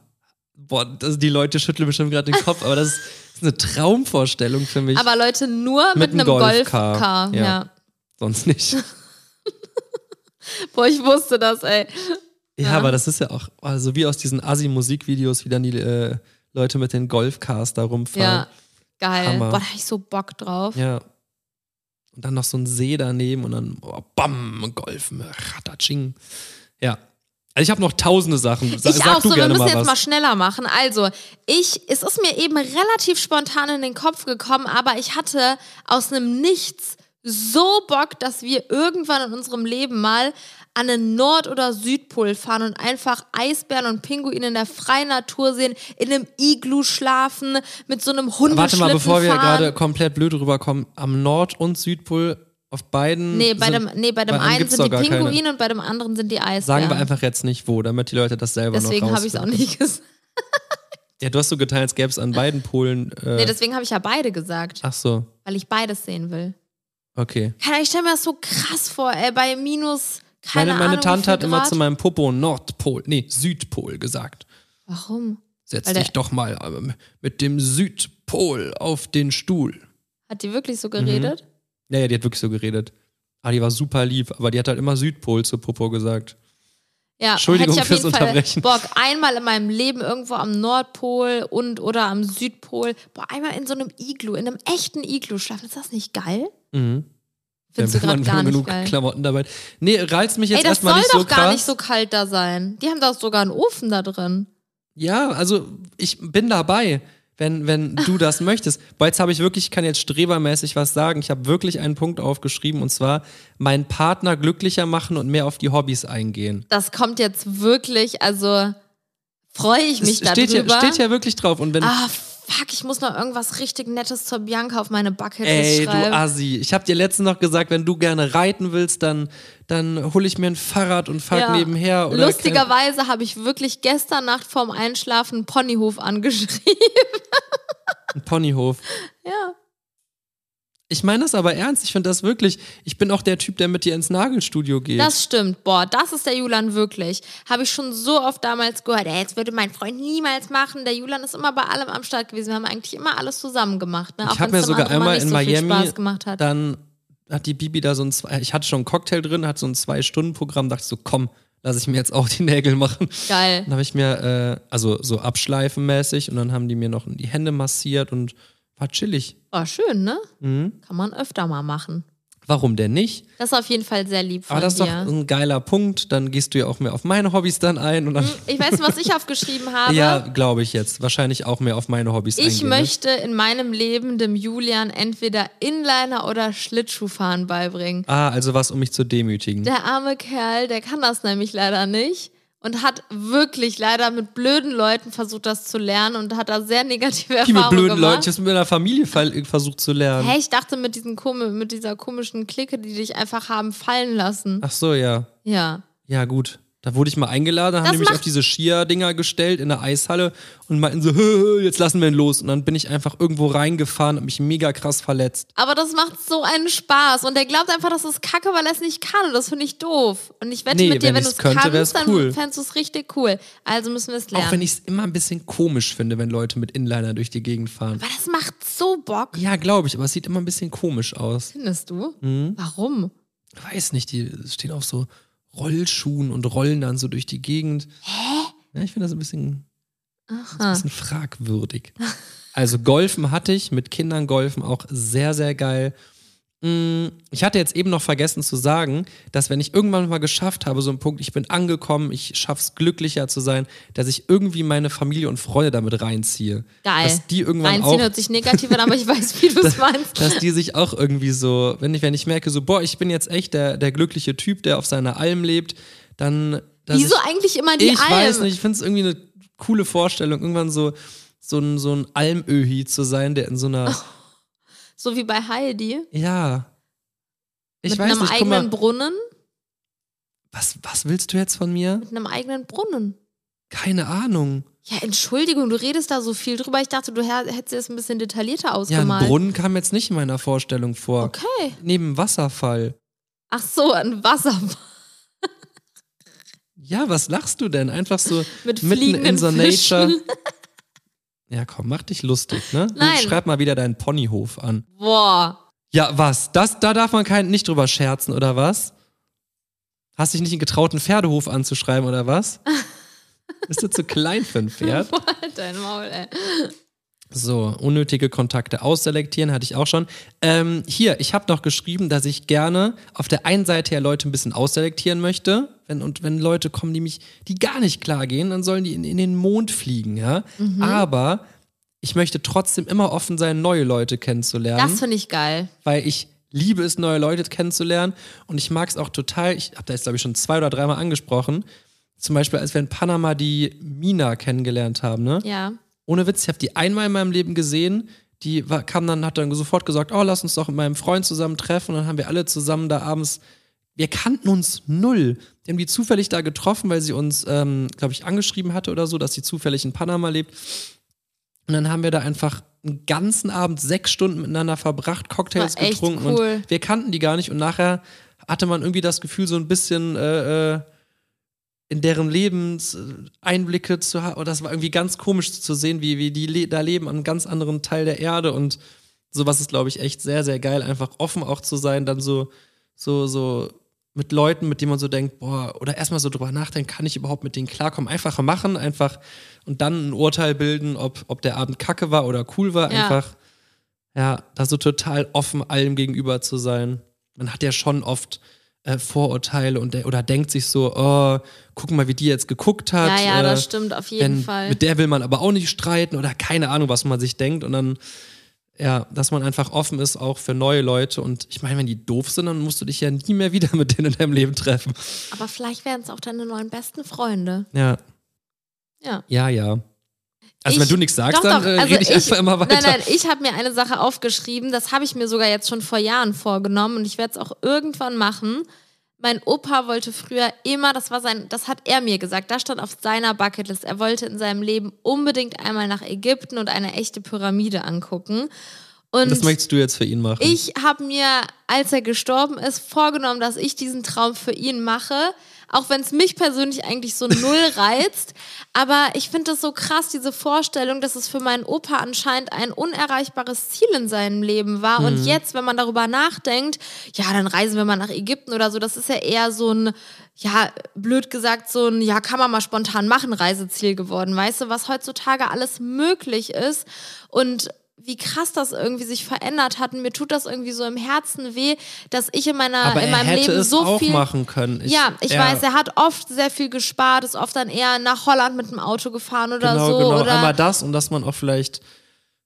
Boah, das, die Leute schütteln bestimmt gerade den Kopf, aber das ist, das ist eine Traumvorstellung für mich. Aber Leute, nur mit, Mit einem Golfcar, Golfcar. ja. Ja. Sonst nicht. Boah, ich wusste das, ey. Ja, aber das ist ja auch, also wie aus diesen Assi-Musikvideos, wie dann die äh, Leute mit den Golfcars da rumfahren. Ja, geil. Hammer. Boah, da hab ich so Bock drauf. Ja. Und dann noch so ein See daneben und dann oh, bam, Golfen, ratatsching. Ja. Also ich habe noch tausende Sachen. Sa Ich auch so, wir müssen mal jetzt was. mal schneller machen. Also, ich, es ist mir eben relativ spontan in den Kopf gekommen, aber ich hatte aus einem Nichts so Bock, dass wir irgendwann in unserem Leben mal an den Nord- oder Südpol fahren und einfach Eisbären und Pinguine in der freien Natur sehen, in einem Iglu schlafen, mit so einem Hundeschlitten Warte mal, bevor wir fahren. gerade komplett blöd rüberkommen, am Nord- und Südpol auf beiden. Nee, bei sind, dem, nee, bei dem bei einen sind die gar keine. Pinguine und bei dem anderen sind die Eisbären. Sagen wir einfach jetzt nicht wo, damit die Leute das selber Deswegen habe ich es auch nicht gesagt. Ja, du hast so getan, als gäbe es an beiden Polen. Äh, Nee, deswegen habe ich ja beide gesagt, ach so, weil ich beides sehen will. Okay. Keine ich stelle mir das so krass vor, ey, bei minus, keine Meine, meine Ahnung, Tante hat immer Grad. zu meinem Popo Nordpol, nee, Südpol gesagt. Warum? Setz Weil der- dich doch mal ähm, mit dem Südpol auf den Stuhl. Hat die wirklich so geredet? Ja, ja, die hat wirklich so geredet. Ah, die war super lieb, aber die hat halt immer Südpol zu Popo gesagt. Ja, Entschuldigung hätte ich auf jeden Fall. Bock, einmal in meinem Leben irgendwo am Nordpol und oder am Südpol. Boah, einmal in so einem Iglu, in einem echten Iglu schlafen. Ist das nicht geil? Mhm. Findest Ja, du gerade gar man nicht genug geil? Klamotten dabei. Nee, reizt mich jetzt Ey, das erstmal soll nicht doch so gar krass. nicht so kalt da sein. Die haben doch sogar einen Ofen da drin. Ja, also ich bin dabei, wenn, wenn du das möchtest. Weil jetzt habe ich wirklich, ich kann jetzt strebermäßig was sagen. Ich habe wirklich einen Punkt aufgeschrieben und zwar meinen Partner glücklicher machen und mehr auf die Hobbys eingehen. Das kommt jetzt wirklich, also freue ich mich Es steht ja, darüber. steht ja wirklich drauf. Und wenn, Ah, fuck, ich muss noch irgendwas richtig Nettes zur Bianca auf meine Bucketlist ey, du schreiben. Assi, ich habe dir letztens noch gesagt, wenn du gerne reiten willst, dann, dann hole ich mir ein Fahrrad und fahr Ja. nebenher. Lustigerweise habe ich wirklich gestern Nacht vorm Einschlafen einen Ponyhof angeschrieben. Ein Ponyhof. Ja. Ich meine das aber ernst. Ich finde das wirklich. Ich bin auch der Typ, der mit dir ins Nagelstudio geht. Das stimmt. Boah, das ist der Julian wirklich. Habe ich schon so oft damals gehört. Ey, jetzt würde mein Freund niemals machen. Der Julian ist immer bei allem am Start gewesen. Wir haben eigentlich immer alles zusammen gemacht. Ne? ich habe mir sogar einmal in so Miami Spaß gemacht hat. dann hat die Bibi da so ein zwei, ich hatte schon einen Cocktail drin, hat so ein Zwei-Stunden-Programm, dachte so, komm, lass ich mir jetzt auch die Nägel machen. Geil. Dann habe ich mir, äh, also so abschleifenmäßig und dann haben die mir noch die Hände massiert und war chillig. War schön, ne? Mhm. Kann man öfter mal machen. Warum denn nicht? Das ist auf jeden Fall sehr lieb von Aber das ist doch dir. ein geiler Punkt. Dann gehst du ja auch mehr auf meine Hobbys dann ein und dann. Ich weiß nicht, was ich aufgeschrieben habe. Ja, glaube ich jetzt. Wahrscheinlich auch mehr auf meine Hobbys Ich eingehen. ne? möchte in meinem Leben dem Julian entweder Inliner oder Schlittschuhfahren beibringen. Ah, also was, um mich zu demütigen. Der arme Kerl, der kann das nämlich leider nicht und hat wirklich leider mit blöden Leuten versucht, das zu lernen und hat da sehr negative Wie mit Erfahrungen blöden gemacht. Leuten. Ich habe mit meiner Familie ver- versucht zu lernen. Hey, ich dachte mit, diesen komi mit dieser komischen Clique, die dich einfach haben fallen lassen. Ach so, ja. Ja. Ja, gut. Da wurde ich mal eingeladen, haben Das die mich auf diese Skier-Dinger gestellt in der Eishalle und meinten so, "Hö, hö, jetzt lassen wir ihn los. Und dann bin ich einfach irgendwo reingefahren und mich mega krass verletzt. Aber das macht so einen Spaß und der glaubt einfach, das ist kacke, weil er es nicht kann und das finde ich doof. Und ich wette Nee, mit dir, wenn wenn du es kannst, dann cool. fändest du es richtig cool. Also müssen wir es lernen. Auch wenn ich es immer ein bisschen komisch finde, wenn Leute mit Inliner durch die Gegend fahren. aber das macht so Bock. Ja, glaube ich, aber es sieht immer ein bisschen komisch aus. Findest du? Mhm. Warum? Weiß nicht, die stehen auf so Rollschuhen und rollen dann so durch die Gegend. Ja, ich finde das ein bisschen, das ein bisschen fragwürdig. Also Golfen hatte ich, mit Kindern Golfen auch sehr, sehr geil. Mm, Ich hatte jetzt eben noch vergessen zu sagen, dass wenn ich irgendwann mal geschafft habe, so einen Punkt, ich bin angekommen, ich schaff's glücklicher zu sein, dass ich irgendwie meine Familie und Freunde damit reinziehe. Geil. Dass die irgendwann Reinziehen auch hört sich negativ an, aber ich weiß, wie du es meinst. dass die sich auch irgendwie so, wenn ich, wenn ich merke, so, boah, ich bin jetzt echt der, der glückliche Typ, der auf seiner Alm lebt, dann. Wieso ich, eigentlich immer die Ich Alm? weiß nicht, ich finde es irgendwie eine coole Vorstellung, irgendwann so, so ein, so ein Almöhi zu sein, der in so einer. So wie bei Heidi. Ja. Ich mit weiß einem nicht, guck mal, eigenen Brunnen. was, was willst du jetzt von mir? Mit einem eigenen Brunnen. Keine Ahnung. Ja, Entschuldigung, du redest da so viel drüber. Ich dachte, du hättest das ein bisschen detaillierter Ja, ausgemalt. ein Brunnen kam jetzt nicht in meiner Vorstellung vor. Okay. Neben Wasserfall. Ach so, ein Wasserfall Ja, was lachst du denn? Einfach so mit mitten in so Fischen. Nature. Ja, komm, mach dich lustig, ne? Nein. Schreib mal wieder deinen Ponyhof an. Boah. Ja, was? Das, da darf man kein, nicht drüber scherzen, oder was? Hast dich nicht einen getrauten Pferdehof anzuschreiben, oder was? Bist du zu klein für ein Pferd? Boah, dein Maul, ey. So, unnötige Kontakte ausselektieren hatte ich auch schon. Ähm, hier, ich habe noch geschrieben, dass ich gerne auf der einen Seite ja Leute ein bisschen ausselektieren möchte. Wenn, und wenn Leute kommen, die mich, die gar nicht klar gehen, dann sollen die in, in den Mond fliegen, ja. Aber ich möchte trotzdem immer offen sein, neue Leute kennenzulernen Das finde ich geil. weil ich liebe es, neue Leute kennenzulernen und ich mag es auch total. Ich habe da jetzt, glaube ich, schon zwei oder dreimal angesprochen. Zum Beispiel, als wir in Panama die Mina kennengelernt haben, ne? Ja. Ohne Witz, ich habe die einmal in meinem Leben gesehen. Die war, kam dann, hat dann sofort gesagt, oh, lass uns doch mit meinem Freund zusammen treffen. Und dann haben wir alle zusammen da abends, wir kannten uns null. Wir haben die zufällig da getroffen, weil sie uns, ähm, glaube ich, angeschrieben hatte oder so, dass sie zufällig in Panama lebt. Und dann haben wir da einfach einen ganzen Abend sechs Stunden miteinander verbracht, Cocktails War echt getrunken cool. und wir kannten die gar nicht. Und nachher hatte man irgendwie das Gefühl, so ein bisschen äh, äh, in deren Lebenseinblicke zu haben. Das war irgendwie ganz komisch zu sehen, wie, wie die le da leben an einem ganz anderen Teil der Erde. Und sowas ist, glaube ich, echt sehr, sehr geil, einfach offen auch zu sein, dann so, so, so mit Leuten, mit denen man so denkt, boah, oder erstmal so drüber nachdenken, kann ich überhaupt mit denen klarkommen? Einfach machen, einfach und dann ein Urteil bilden, ob, ob der Abend kacke war oder cool war. Ja. Einfach, ja, da so total offen allem gegenüber zu sein. Man hat ja schon oft äh, Vorurteile und der, oder denkt sich so, oh, guck mal, wie die jetzt geguckt hat. Ja, ja, äh, das stimmt auf jeden wenn, Fall. Mit der will man aber auch nicht streiten oder keine Ahnung, was man sich denkt. Und dann, ja, dass man einfach offen ist auch für neue Leute. Und ich meine, wenn die doof sind, dann musst du dich ja nie mehr wieder mit denen in deinem Leben treffen. Aber vielleicht werden es auch deine neuen besten Freunde. Ja, Ja. ja, ja. Also Ich- wenn du nichts sagst, Doch, dann äh, also rede ich, einfach immer weiter. Nein, nein, ich habe mir eine Sache aufgeschrieben, das habe ich mir sogar jetzt schon vor Jahren vorgenommen und ich werde es auch irgendwann machen. Mein Opa wollte früher immer, das war sein, das hat er mir gesagt, da stand auf seiner Bucketlist, er wollte in seinem Leben unbedingt einmal nach Ägypten und eine echte Pyramide angucken. Und das möchtest du jetzt für ihn machen. ich habe mir, als er gestorben ist, vorgenommen, dass ich diesen Traum für ihn mache. Auch wenn es mich persönlich eigentlich so null reizt. Aber ich finde das so krass, diese Vorstellung, dass es für meinen Opa anscheinend ein unerreichbares Ziel in seinem Leben war. Und jetzt, wenn man darüber nachdenkt, ja, dann reisen wir mal nach Ägypten oder so, das ist ja eher so ein ja, blöd gesagt, so ein, ja, kann man mal spontan machen, Reiseziel geworden. Weißt du, was heutzutage alles möglich ist und wie krass das irgendwie sich verändert hat. Und mir tut das irgendwie so im Herzen weh, dass ich in meiner Aber in meinem Leben so auch viel machen können. Ich, ja, ich er- weiß, er hat oft sehr viel gespart, ist oft dann eher nach Holland mit dem Auto gefahren oder genau, so. genau. oder Einmal das und dass man auch vielleicht,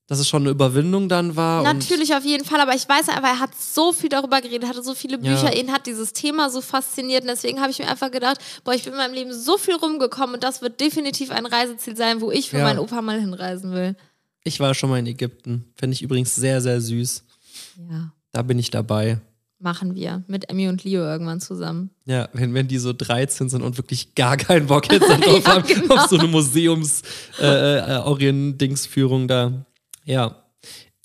dass es schon eine Überwindung dann war. Natürlich auf jeden Fall, aber ich weiß einfach, er hat so viel darüber geredet, hatte so viele Bücher, Ja. ihn hat dieses Thema so fasziniert und deswegen habe ich mir einfach gedacht, boah, ich bin in meinem Leben so viel rumgekommen und das wird definitiv ein Reiseziel sein, wo ich für Ja. meinen Opa mal hinreisen will. Ich war schon mal in Ägypten. Finde ich übrigens sehr, sehr süß. Ja, Da bin ich dabei. machen wir mit Emmy und Leo irgendwann zusammen. Ja, wenn, wenn die so 13 sind und wirklich gar keinen Bock jetzt drauf Ja, haben, genau. auf so eine Museums-Orient-Dingsführung da. Ja.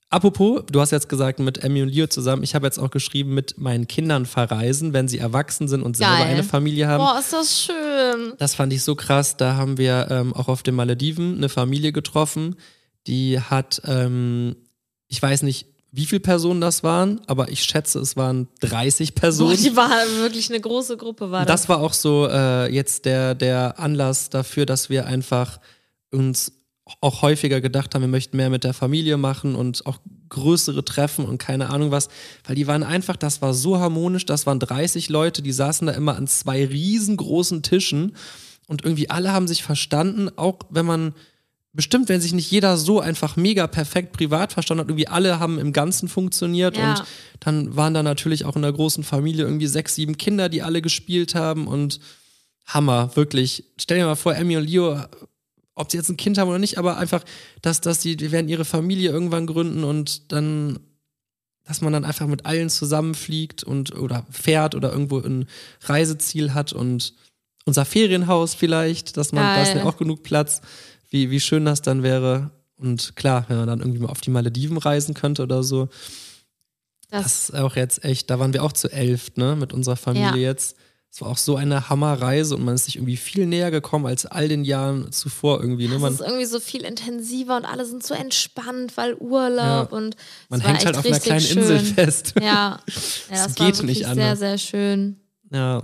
Apropos, du hast jetzt gesagt, mit Emmy und Leo zusammen, ich habe jetzt auch geschrieben, mit meinen Kindern verreisen, wenn sie erwachsen sind und selber Geil. eine Familie haben. Boah, ist das schön. Das fand ich so krass. Da haben wir ähm, auch auf den Malediven eine Familie getroffen, die hat, ähm, ich weiß nicht, wie viele Personen das waren, aber ich schätze, es waren 30 Boah, Personen. die war wirklich eine große Gruppe, war das. das war auch so äh, jetzt der, der Anlass dafür, dass wir einfach uns auch häufiger gedacht haben, wir möchten mehr mit der Familie machen und auch größere Treffen und keine Ahnung was, weil die waren einfach, das war so harmonisch, das waren 30 Leute, die saßen da immer an zwei riesengroßen Tischen und irgendwie alle haben sich verstanden, auch wenn man bestimmt, wenn sich nicht jeder so einfach mega perfekt privat verstanden hat, irgendwie alle haben im Ganzen funktioniert Ja. und dann waren da natürlich auch in der großen Familie irgendwie sechs, sieben Kinder, die alle gespielt haben und Hammer, wirklich. Stell dir mal vor, Emmy und Leo, ob sie jetzt ein Kind haben oder nicht, aber einfach, dass, dass die, die werden ihre Familie irgendwann gründen und dann, dass man dann einfach mit allen zusammenfliegt und oder fährt oder irgendwo ein Reiseziel hat und unser Ferienhaus vielleicht, dass man, da ist ja Geil. auch genug Platz, wie, wie schön das dann wäre. Und klar, wenn man dann irgendwie mal auf die Malediven reisen könnte oder so. Das, Das ist auch jetzt echt, da waren wir auch zu elf, ne, mit unserer Familie Ja. jetzt. Es war auch so eine Hammerreise und man ist sich irgendwie viel näher gekommen als all den Jahren zuvor irgendwie. Ne? Man, ist irgendwie so viel intensiver und alle sind so entspannt, weil Urlaub Ja. und man es hängt halt auf einer kleinen schön. Insel fest. Ja, ja Das das, geht war nicht wirklich sehr, anders. sehr schön. Ja.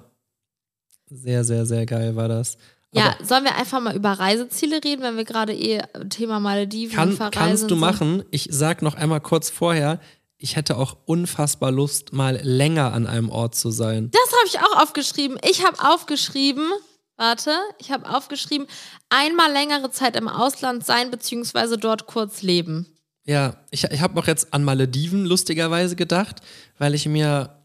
Sehr, sehr, sehr geil war das. Ja, sollen wir einfach mal über Reiseziele reden, wenn wir gerade eh Thema Malediven Kann, Verreisen kannst du machen. Ich sag noch einmal kurz vorher, ich hätte auch unfassbar Lust, mal länger an einem Ort zu sein. Das habe ich auch aufgeschrieben. Ich habe aufgeschrieben, warte, ich habe aufgeschrieben, einmal längere Zeit im Ausland sein, beziehungsweise dort kurz leben. Ja, ich, ich habe auch jetzt an Malediven lustigerweise gedacht, weil ich mir.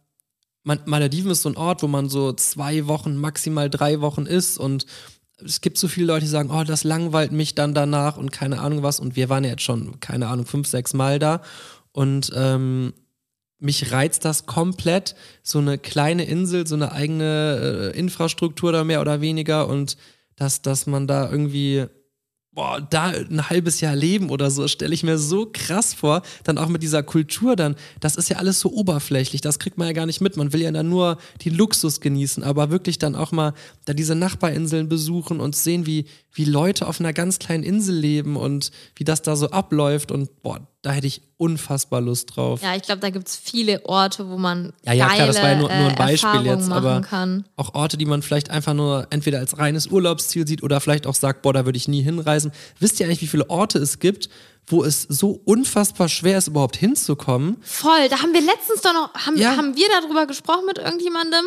Man, Malediven ist so ein Ort, wo man so zwei Wochen, maximal drei Wochen ist und es gibt so viele Leute, die sagen, oh, das langweilt mich dann danach und keine Ahnung was. Und wir waren ja jetzt schon, keine Ahnung, fünf, sechs Mal da. Und ähm, mich reizt das komplett, so eine kleine Insel, so eine eigene äh, Infrastruktur da mehr oder weniger und dass, dass man da irgendwie, boah, da ein halbes Jahr leben oder so, stelle ich mir so krass vor. Dann auch mit dieser Kultur dann, das ist ja alles so oberflächlich, das kriegt man ja gar nicht mit. Man will ja dann nur den Luxus genießen, aber wirklich dann auch mal da diese Nachbarinseln besuchen und sehen, wie, wie Leute auf einer ganz kleinen Insel leben und wie das da so abläuft und boah, da hätte ich unfassbar Lust drauf. Ja, ich glaube, da gibt es viele Orte, wo man Ja, ja, geile klar, das war ja nur, nur ein äh, Beispiel jetzt, aber kann. auch Orte, die man vielleicht einfach nur entweder als reines Urlaubsziel sieht oder vielleicht auch sagt, boah, da würde ich nie hinreisen. Wisst ihr eigentlich, wie viele Orte es gibt, wo es so unfassbar schwer ist, überhaupt hinzukommen? Voll, da haben wir letztens doch noch, haben, Ja. haben wir darüber gesprochen mit irgendjemandem?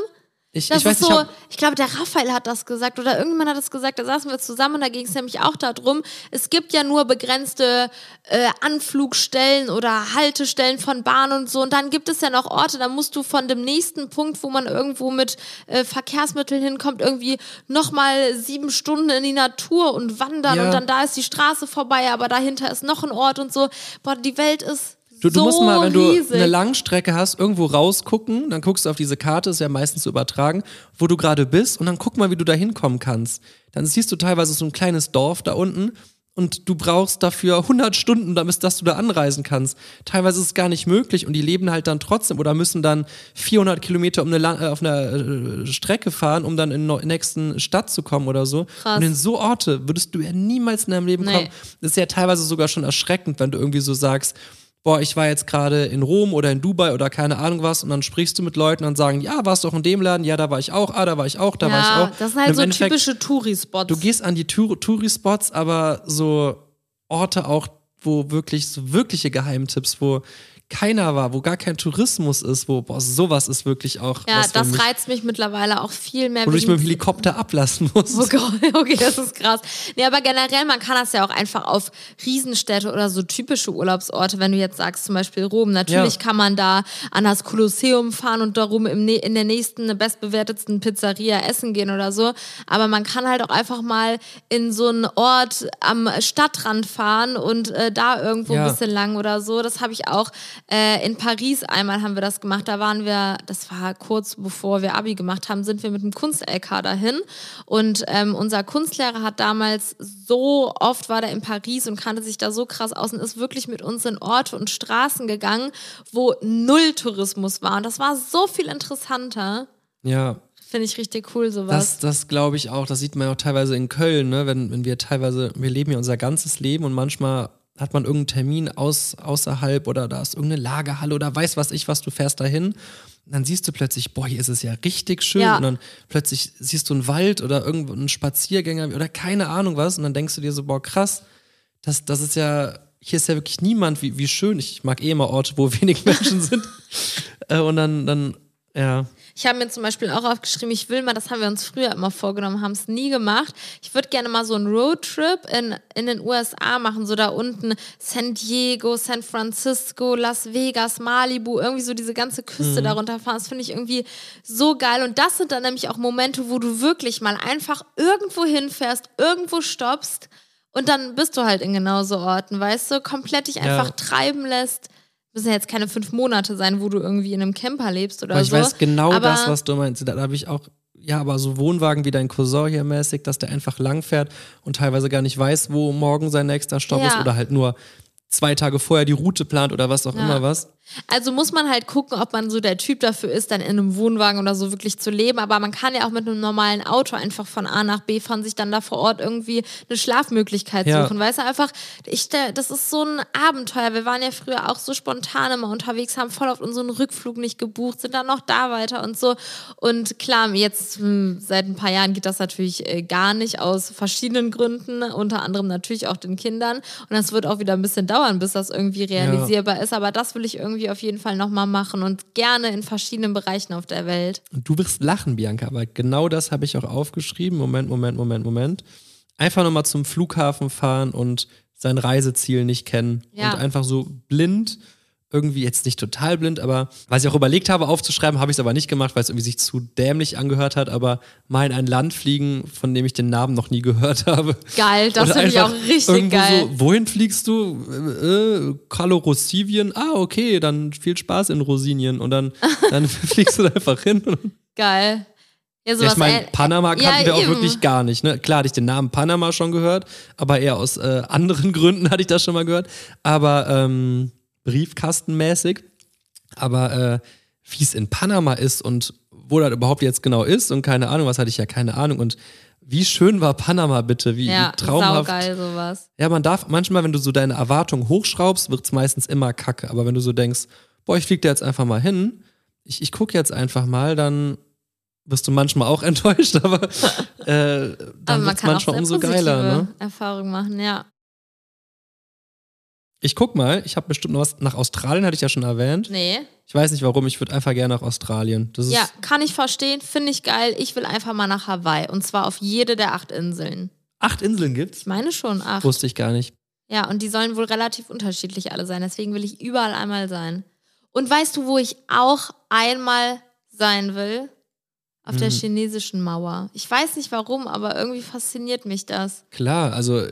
Ich, Das ich weiß so, ich ich, glaube, der Raphael hat das gesagt oder irgendjemand hat das gesagt, da saßen wir zusammen und da ging es nämlich auch darum, es gibt ja nur begrenzte äh, Anflugstellen oder Haltestellen von Bahnen und so und dann gibt es ja noch Orte, da musst du von dem nächsten Punkt, wo man irgendwo mit äh, Verkehrsmitteln hinkommt, irgendwie nochmal sieben Stunden in die Natur und wandern Ja. und dann da ist die Straße vorbei, aber dahinter ist noch ein Ort und so. Boah, die Welt ist du, du so musst mal, wenn du riesig. eine Langstrecke hast, irgendwo rausgucken, dann guckst du auf diese Karte, ist ja meistens so übertragen, wo du gerade bist und dann guck mal, wie du da hinkommen kannst. Dann siehst du teilweise so ein kleines Dorf da unten, und du brauchst dafür 100 Stunden, damit dass du da anreisen kannst. Teilweise ist es gar nicht möglich und die leben halt dann trotzdem oder müssen dann 400 Kilometer um eine, La- äh, auf einer äh, Strecke fahren, um dann in der nächsten Stadt zu kommen oder so. Krass. Und in so Orte würdest du ja niemals in deinem Leben Nee. kommen. Das ist ja teilweise sogar schon erschreckend, wenn du irgendwie so sagst, boah, ich war jetzt gerade in Rom oder in Dubai oder keine Ahnung was und dann sprichst du mit Leuten und sagen, ja, warst du auch in dem Laden? Ja, da war ich auch, ah, da war ich auch, da war ich ja, auch. das sind halt so Endeffekt- typische Touri-Spots. Du gehst an die Tour- Touri-Spots, aber so Orte auch, wo wirklich so wirkliche Geheimtipps, wo keiner war, wo gar kein Tourismus ist, wo boah, sowas ist wirklich auch ja, das mich, reizt mich mittlerweile auch viel mehr. wo du dich mit dem Helikopter ablassen musst. Oh Gott, okay, das ist krass. Nee, aber generell, man kann das ja auch einfach auf Riesenstädte oder so typische Urlaubsorte, wenn du jetzt sagst, zum Beispiel Rom. Natürlich Ja. kann man da an das Kolosseum fahren und darum im, in der nächsten bestbewertetsten Pizzeria essen gehen oder so. Aber man kann halt auch einfach mal in so einen Ort am Stadtrand fahren und äh, da irgendwo Ja. ein bisschen lang oder so. Das habe ich auch äh, in Paris einmal haben wir das gemacht. Da waren wir, das war kurz bevor wir Abi gemacht haben, sind wir mit dem Kunst-LK dahin. Und ähm, unser Kunstlehrer hat damals so oft war der in Paris und kannte sich da so krass aus und ist wirklich mit uns in Orte und Straßen gegangen, wo null Tourismus war. Und das war so viel interessanter. Ja, Finde ich richtig cool, das, sowas. das glaube ich auch. Das sieht man auch teilweise in Köln, ne? wenn, wenn wir teilweise, wir leben ja unser ganzes Leben und manchmal hat man irgendeinen Termin aus, außerhalb oder da ist irgendeine Lagerhalle oder weiß was ich was, du fährst dahin. Und dann siehst du plötzlich, boah, hier ist es ja richtig schön. Ja. Und dann plötzlich siehst du einen Wald oder irgendwo einen Spaziergänger oder keine Ahnung was. Und dann denkst du dir so, boah, krass, das, das ist ja, hier ist ja wirklich niemand, wie, wie schön. Ich mag eh immer Orte, wo wenig Menschen sind. Äh, und dann, dann, ja. Ich habe mir zum Beispiel auch aufgeschrieben, ich will mal, das haben wir uns früher immer vorgenommen, haben es nie gemacht. Ich würde gerne mal so einen Roadtrip in, in den USA machen, so da unten San Diego, San Francisco, Las Vegas, Malibu, irgendwie so diese ganze Küste darunter fahren. Das finde ich irgendwie so geil. Und das sind dann nämlich auch Momente, wo du wirklich mal einfach irgendwo hinfährst, irgendwo stoppst und dann bist du halt in genau so Orten, weißt du, komplett dich einfach Ja. treiben lässt. Müssen ja jetzt keine fünf Monate sein, wo du irgendwie in einem Camper lebst oder Aber ich so. weiß genau Aber- das, was du meinst. Da habe ich auch, ja, aber so Wohnwagen wie dein Cousin hier mäßig, dass der einfach lang fährt und teilweise gar nicht weiß, wo morgen sein nächster Stopp Ja. ist oder halt nur zwei Tage vorher die Route plant oder was auch Ja. immer was. Also muss man halt gucken, ob man so der Typ dafür ist, dann in einem Wohnwagen oder so wirklich zu leben. Aber man kann ja auch mit einem normalen Auto einfach von A nach B fahren, sich dann da vor Ort irgendwie eine Schlafmöglichkeit Ja. suchen. Weißt du, einfach, ich, das ist so ein Abenteuer. Wir waren ja früher auch so spontan immer unterwegs, haben voll oft unseren Rückflug nicht gebucht, sind dann noch da weiter und so. Und klar, jetzt hm, seit ein paar Jahren geht das natürlich äh, gar nicht aus verschiedenen Gründen, unter anderem natürlich auch den Kindern. Und das wird auch wieder ein bisschen dauern, bis das irgendwie realisierbar ist. Aber das will ich irgendwie auf jeden Fall nochmal machen und gerne in verschiedenen Bereichen auf der Welt. Und du wirst lachen, Bianca, aber genau das habe ich auch aufgeschrieben. Moment, Moment, Moment, Moment. Einfach nochmal zum Flughafen fahren und sein Reiseziel nicht kennen. Ja. Und einfach so blind, irgendwie jetzt nicht total blind, aber was ich auch überlegt habe aufzuschreiben, habe ich es aber nicht gemacht, weil es irgendwie sich zu dämlich angehört hat, aber mal in ein Land fliegen, von dem ich den Namen noch nie gehört habe. Geil, das finde ich auch richtig irgendwo geil. So, wohin fliegst du? Äh, Kalorosivien. Ah, okay, dann viel Spaß in Rosinien. Und dann, dann fliegst du da einfach hin. Geil. Ja, Ja, sowas ich meine, Panama kannten ja, wir auch eben. wirklich gar nicht. Ne? Klar hatte ich den Namen Panama schon gehört, aber eher aus äh, anderen Gründen hatte ich das schon mal gehört. Aber ähm, briefkastenmäßig. Aber äh, wie es in Panama ist und wo das überhaupt jetzt genau ist und keine Ahnung, was hatte ich ja keine Ahnung. Und wie schön war Panama bitte, wie, Ja, wie traumhaft. saugeil sowas. Ja, man darf manchmal, wenn du so deine Erwartungen hochschraubst, wird es meistens immer kacke. Aber wenn du so denkst, boah, ich flieg da jetzt einfach mal hin, ich, ich gucke jetzt einfach mal, dann wirst du manchmal auch enttäuscht, aber äh, dann wird es manchmal umso geiler. Ne? Erfahrungen machen, ja. Ich guck mal, ich habe bestimmt noch was. Nach Australien hatte ich ja schon erwähnt. Nee. Ich weiß nicht warum, ich würde einfach gerne nach Australien. Das ist, Ja, kann ich verstehen, finde ich geil. Ich will einfach mal nach Hawaii und zwar auf jede der acht Inseln. Acht Inseln gibt's? Ich meine schon acht. Wusste ich gar nicht. Ja, und die sollen wohl relativ unterschiedlich alle sein. Deswegen will ich überall einmal sein. Und weißt du, wo ich auch einmal sein will? Auf der Mhm. chinesischen Mauer. Ich weiß nicht warum, aber irgendwie fasziniert mich das. Klar, also,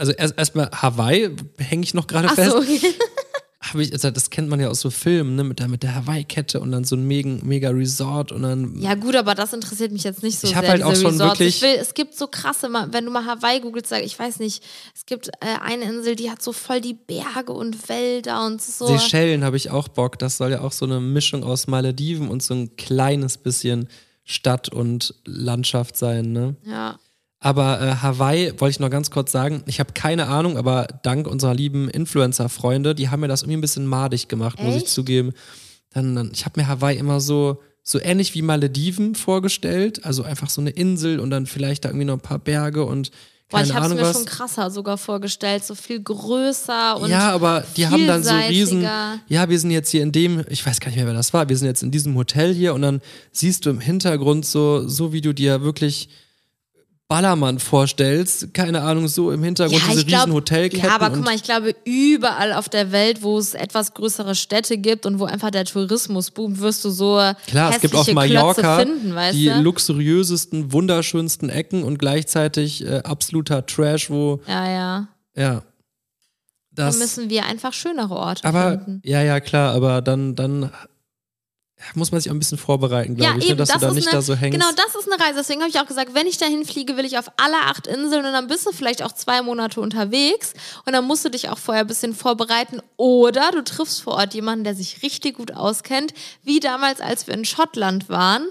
also erst erstmal Hawaii hänge ich noch gerade fest. so, okay. habe ich, also das kennt man ja aus so Filmen, ne, mit der, mit der Hawaii-Kette und dann so ein mega, mega Resort und dann. Ja, gut, aber das interessiert mich jetzt nicht so Ich sehr. halt auch schon Resorts. wirklich- Ich will, es gibt so krasse, wenn du mal Hawaii googelst, sag ich weiß nicht, es gibt äh, eine Insel, die hat so voll die Berge und Wälder und so. Seychellen habe ich auch Bock. Das soll ja auch so eine Mischung aus Malediven und so ein kleines bisschen Stadt und Landschaft sein, ne? Ja. Aber äh, Hawaii wollte ich noch ganz kurz sagen, ich habe keine Ahnung, aber dank unserer lieben Influencer-Freunde, die haben mir das irgendwie ein bisschen madig gemacht, muss ich Echt? zugeben. Dann, dann ich habe mir Hawaii immer so so ähnlich wie Malediven vorgestellt, also einfach so eine Insel und dann vielleicht da irgendwie noch ein paar Berge und Boah, keine ich habe mir was. schon krasser sogar vorgestellt, so viel größer und ja, aber die haben dann so riesen. Ja, wir sind jetzt hier in dem, ich weiß gar nicht mehr, wer das war. Wir sind jetzt in diesem Hotel hier und dann siehst du im Hintergrund so, so wie du dir wirklich Ballermann vorstellst, keine Ahnung, so im Hintergrund diese glaub- riesen Hotelketten. Ja, aber guck mal, ich glaube, überall auf der Welt, wo es etwas größere Städte gibt und wo einfach der Tourismus boomt, wirst du so Klar, es gibt auf hässliche Mallorca finden, weißt die du? luxuriösesten, wunderschönsten Ecken und gleichzeitig äh, absoluter Trash, wo, Ja, ja. ja. Da Das, müssen wir einfach schönere Orte aber, finden. ja, ja, klar, aber dann, dann muss man sich auch ein bisschen vorbereiten, glaube Ja, ich, eben, ne, dass das du da nicht eine, da so hängst. genau, das ist eine Reise. Deswegen habe ich auch gesagt, wenn ich dahin fliege, will ich auf alle acht Inseln und dann bist du vielleicht auch zwei Monate unterwegs und dann musst du dich auch vorher ein bisschen vorbereiten oder du triffst vor Ort jemanden, der sich richtig gut auskennt, wie damals, als wir in Schottland waren.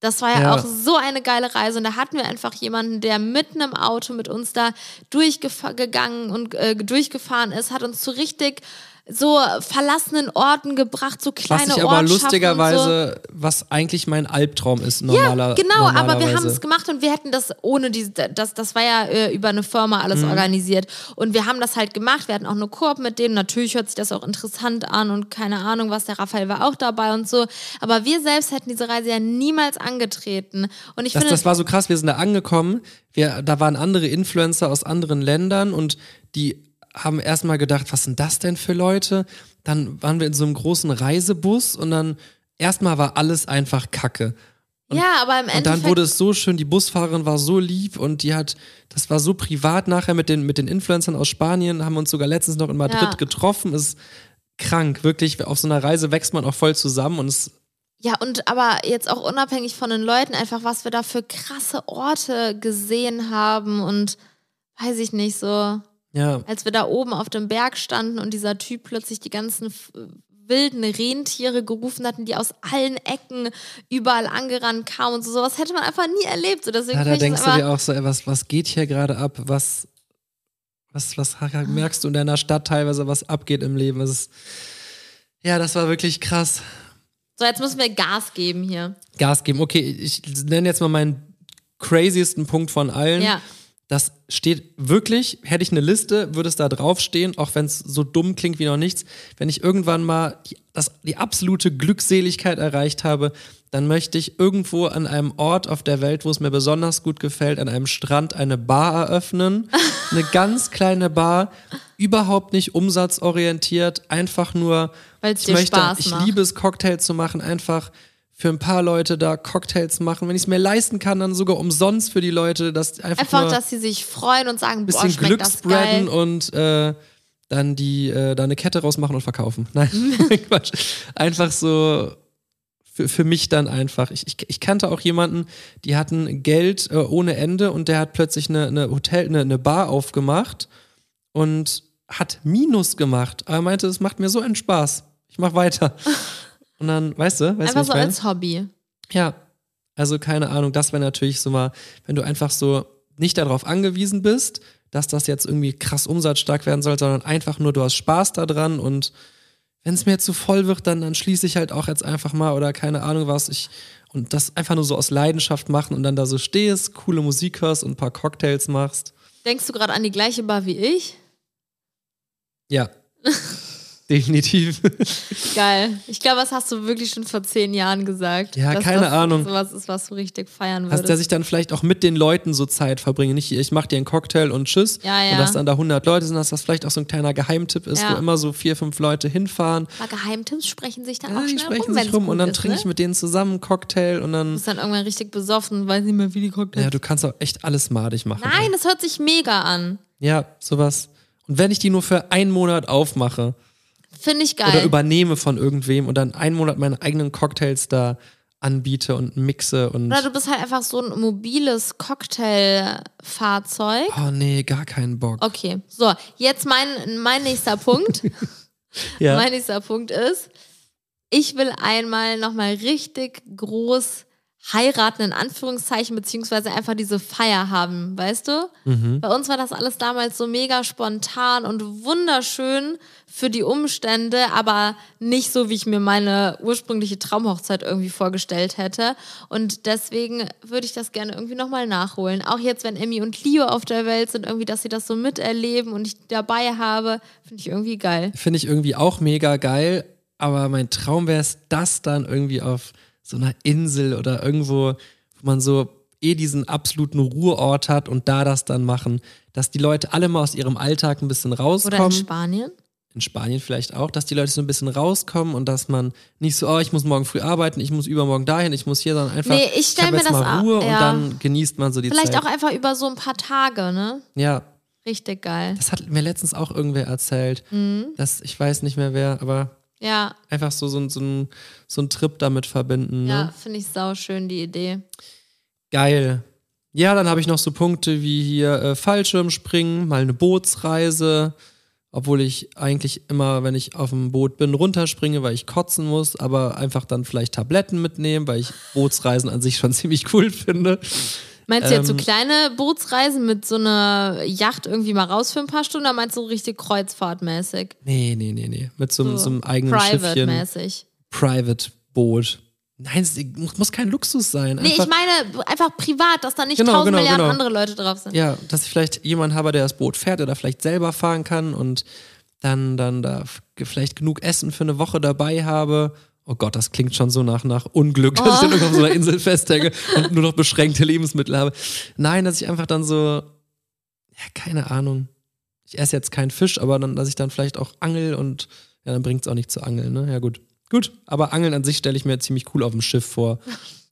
Das war ja, Ja. auch so eine geile Reise und da hatten wir einfach jemanden, der mitten im Auto mit uns da durchgegangen und äh, durchgefahren ist, hat uns zu richtig so verlassenen Orten gebracht, so Was kleine ich aber Ortschaften und so. lustigerweise, was eigentlich mein Albtraum ist, normaler, Ja, genau, aber wir haben es gemacht und wir hätten das ohne diese, das, das war ja äh, über eine Firma alles Mhm. organisiert und wir haben das halt gemacht. Wir hatten auch eine Koop mit denen. Natürlich hört sich das auch interessant an und keine Ahnung, was der Raphael war auch dabei und so. Aber wir selbst hätten diese Reise ja niemals angetreten. Und ich Das, finde, das war so krass, wir sind da angekommen, wir, da waren andere Influencer aus anderen Ländern und die haben erstmal gedacht, was sind das denn für Leute? Dann waren wir in so einem großen Reisebus und dann erstmal war alles einfach Kacke. ja, aber im Und Endeffekt. dann wurde es so schön, die Busfahrerin war so lieb und die hat, das war so privat nachher mit den, mit den Influencern aus Spanien, haben uns sogar letztens noch in Madrid Ja. getroffen. Ist krank, wirklich. Auf so einer Reise wächst man auch voll zusammen und es Ja, und aber jetzt auch unabhängig von den Leuten, einfach was wir da für krasse Orte gesehen haben und weiß ich nicht, so. Ja, als wir da oben auf dem Berg standen und dieser Typ plötzlich die ganzen wilden Rentiere gerufen hatten, die aus allen Ecken überall angerannt kamen und so, sowas hätte man einfach nie erlebt. So, deswegen Ja, da denkst das du dir auch so, ey, was, was geht hier gerade ab? Was, was, was merkst du in deiner Stadt teilweise, was abgeht im Leben? Es ist, ja, das war wirklich krass. so jetzt müssen wir Gas geben hier. Gas geben. Okay, ich nenne jetzt mal meinen craziesten Punkt von allen. Ja. Das steht wirklich, hätte ich eine Liste, würde es da draufstehen, auch wenn es so dumm klingt wie noch nichts. Wenn ich irgendwann mal die, das, die absolute Glückseligkeit erreicht habe, dann möchte ich irgendwo an einem Ort auf der Welt, wo es mir besonders gut gefällt, an einem Strand eine Bar eröffnen. Eine ganz kleine Bar, überhaupt nicht umsatzorientiert, einfach nur, Weil's ich dir möchte, ich liebe es, Cocktails zu machen, einfach für ein paar Leute da Cocktails machen. Wenn ich es mir leisten kann, dann sogar umsonst für die Leute, dass einfach, Einfach, dass sie sich freuen und sagen, ein boah, bisschen schmeckt Glück spreaden und äh, dann die äh, da eine Kette rausmachen und verkaufen. Nein, Quatsch. Einfach so für, für mich dann einfach. Ich, ich, ich kannte auch jemanden, die hatten Geld äh, ohne Ende und der hat plötzlich eine, eine Hotel, eine, eine Bar aufgemacht und hat Minus gemacht. Aber er meinte, es macht mir so einen Spaß. Ich mach weiter. Und dann, weißt du, weißt du, Einfach so als Hobby. Ja, also keine Ahnung, das wäre natürlich so mal, wenn du einfach so nicht darauf angewiesen bist, dass das jetzt irgendwie krass umsatzstark werden soll, sondern einfach nur, du hast Spaß daran und wenn es mir zu voll wird, dann, dann schließe ich halt auch jetzt einfach mal oder keine Ahnung was. Ich, und das einfach nur so aus Leidenschaft machen und dann da so stehst, coole Musik hörst und ein paar Cocktails machst. Denkst du gerade an die gleiche Bar wie ich? Ja. Definitiv. Geil. Ich glaube, das hast du wirklich schon vor zehn Jahren gesagt. Ja, dass keine das Ahnung. sowas ist, was du richtig feiern Dass würdest. der sich dann vielleicht auch mit den Leuten so Zeit verbringen. Nicht, ich mach dir einen Cocktail und tschüss. Ja, ja. Und dass dann da 100 Leute sind, dass das vielleicht auch so ein kleiner Geheimtipp ist, Ja. wo immer so vier, fünf Leute hinfahren. Aber Geheimtipps sprechen sich dann Ja, auch die schnell sprechen rum, sich rum und dann ist, trinke ne? ich mit denen zusammen einen Cocktail und dann. Du bist dann irgendwann richtig besoffen und weiß nicht mehr, wie die Cocktails. Ja, du kannst auch echt alles madig machen. Nein, das hört sich mega an. Ja, sowas. Und wenn ich die nur für einen Monat aufmache, Finde ich geil. Oder übernehme von irgendwem und dann einen Monat meine eigenen Cocktails da anbiete und mixe und. Oder du bist halt einfach so ein mobiles Cocktailfahrzeug. Oh nee, gar keinen Bock. Okay, so, jetzt mein, mein nächster Punkt. ja. Mein nächster Punkt ist, ich will einmal nochmal richtig groß heiraten, in Anführungszeichen, beziehungsweise einfach diese Feier haben, weißt du? Mhm. Bei uns war das alles damals so mega spontan und wunderschön für die Umstände, aber nicht so, wie ich mir meine ursprüngliche Traumhochzeit irgendwie vorgestellt hätte. Und deswegen würde ich das gerne irgendwie nochmal nachholen. Auch jetzt, wenn Emmy und Leo auf der Welt sind, irgendwie, dass sie das so miterleben und ich dabei habe, finde ich irgendwie geil. Finde ich irgendwie auch mega geil, aber mein Traum wäre es, das dann irgendwie auf so einer Insel oder irgendwo, wo man so eh diesen absoluten Ruheort hat und da das dann machen, dass die Leute alle mal aus ihrem Alltag ein bisschen rauskommen. Oder in Spanien? in Spanien vielleicht auch, dass die Leute so ein bisschen rauskommen und dass man nicht so, oh, ich muss morgen früh arbeiten, ich muss übermorgen dahin, ich muss hier, sondern einfach, Nee, ich stell hab mir jetzt das mal Ruhe ja. und dann genießt man so die Vielleicht Zeit. auch einfach über so ein paar Tage, ne? ja, Richtig geil. das hat mir letztens auch irgendwer erzählt, Mhm. dass ich weiß nicht mehr wer, aber Ja, einfach so, so, so, ein, so ein Trip damit verbinden. ja, Ne? finde ich sauschön, die Idee. Geil. Ja, dann habe ich noch so Punkte wie hier äh, Fallschirmspringen, mal eine Bootsreise, obwohl ich eigentlich immer, wenn ich auf dem Boot bin, runterspringe, weil ich kotzen muss, aber einfach dann vielleicht Tabletten mitnehmen, weil ich Bootsreisen an sich schon ziemlich cool finde. Meinst du jetzt so Ähm, kleine Bootsreisen mit so einer Yacht irgendwie mal raus für ein paar Stunden oder meinst du so richtig kreuzfahrtmäßig? Nee, nee, nee, nee. Mit so, einem- so einem eigenen Schiffchen. Private-mäßig. Private Boot. Nein, es muss kein Luxus sein. Nee, Einfach, ich meine einfach privat, dass da nicht Genau, tausend genau, Milliarden genau. andere Leute drauf sind. Ja, dass ich vielleicht jemanden habe, der das Boot fährt oder vielleicht selber fahren kann und dann, dann da vielleicht genug Essen für eine Woche dabei habe. Oh Gott, das klingt schon so nach, nach Unglück, dass ich dann irgendwo auf so einer Insel festhänge und nur noch beschränkte Lebensmittel habe. Nein, dass ich einfach dann so, ja, keine Ahnung. Ich esse jetzt keinen Fisch, aber dann, dass ich dann vielleicht auch angel und ja, dann bringt es auch nicht zu angeln, ne? Ja, gut. Gut, aber Angeln an sich stelle ich mir ziemlich cool auf dem Schiff vor.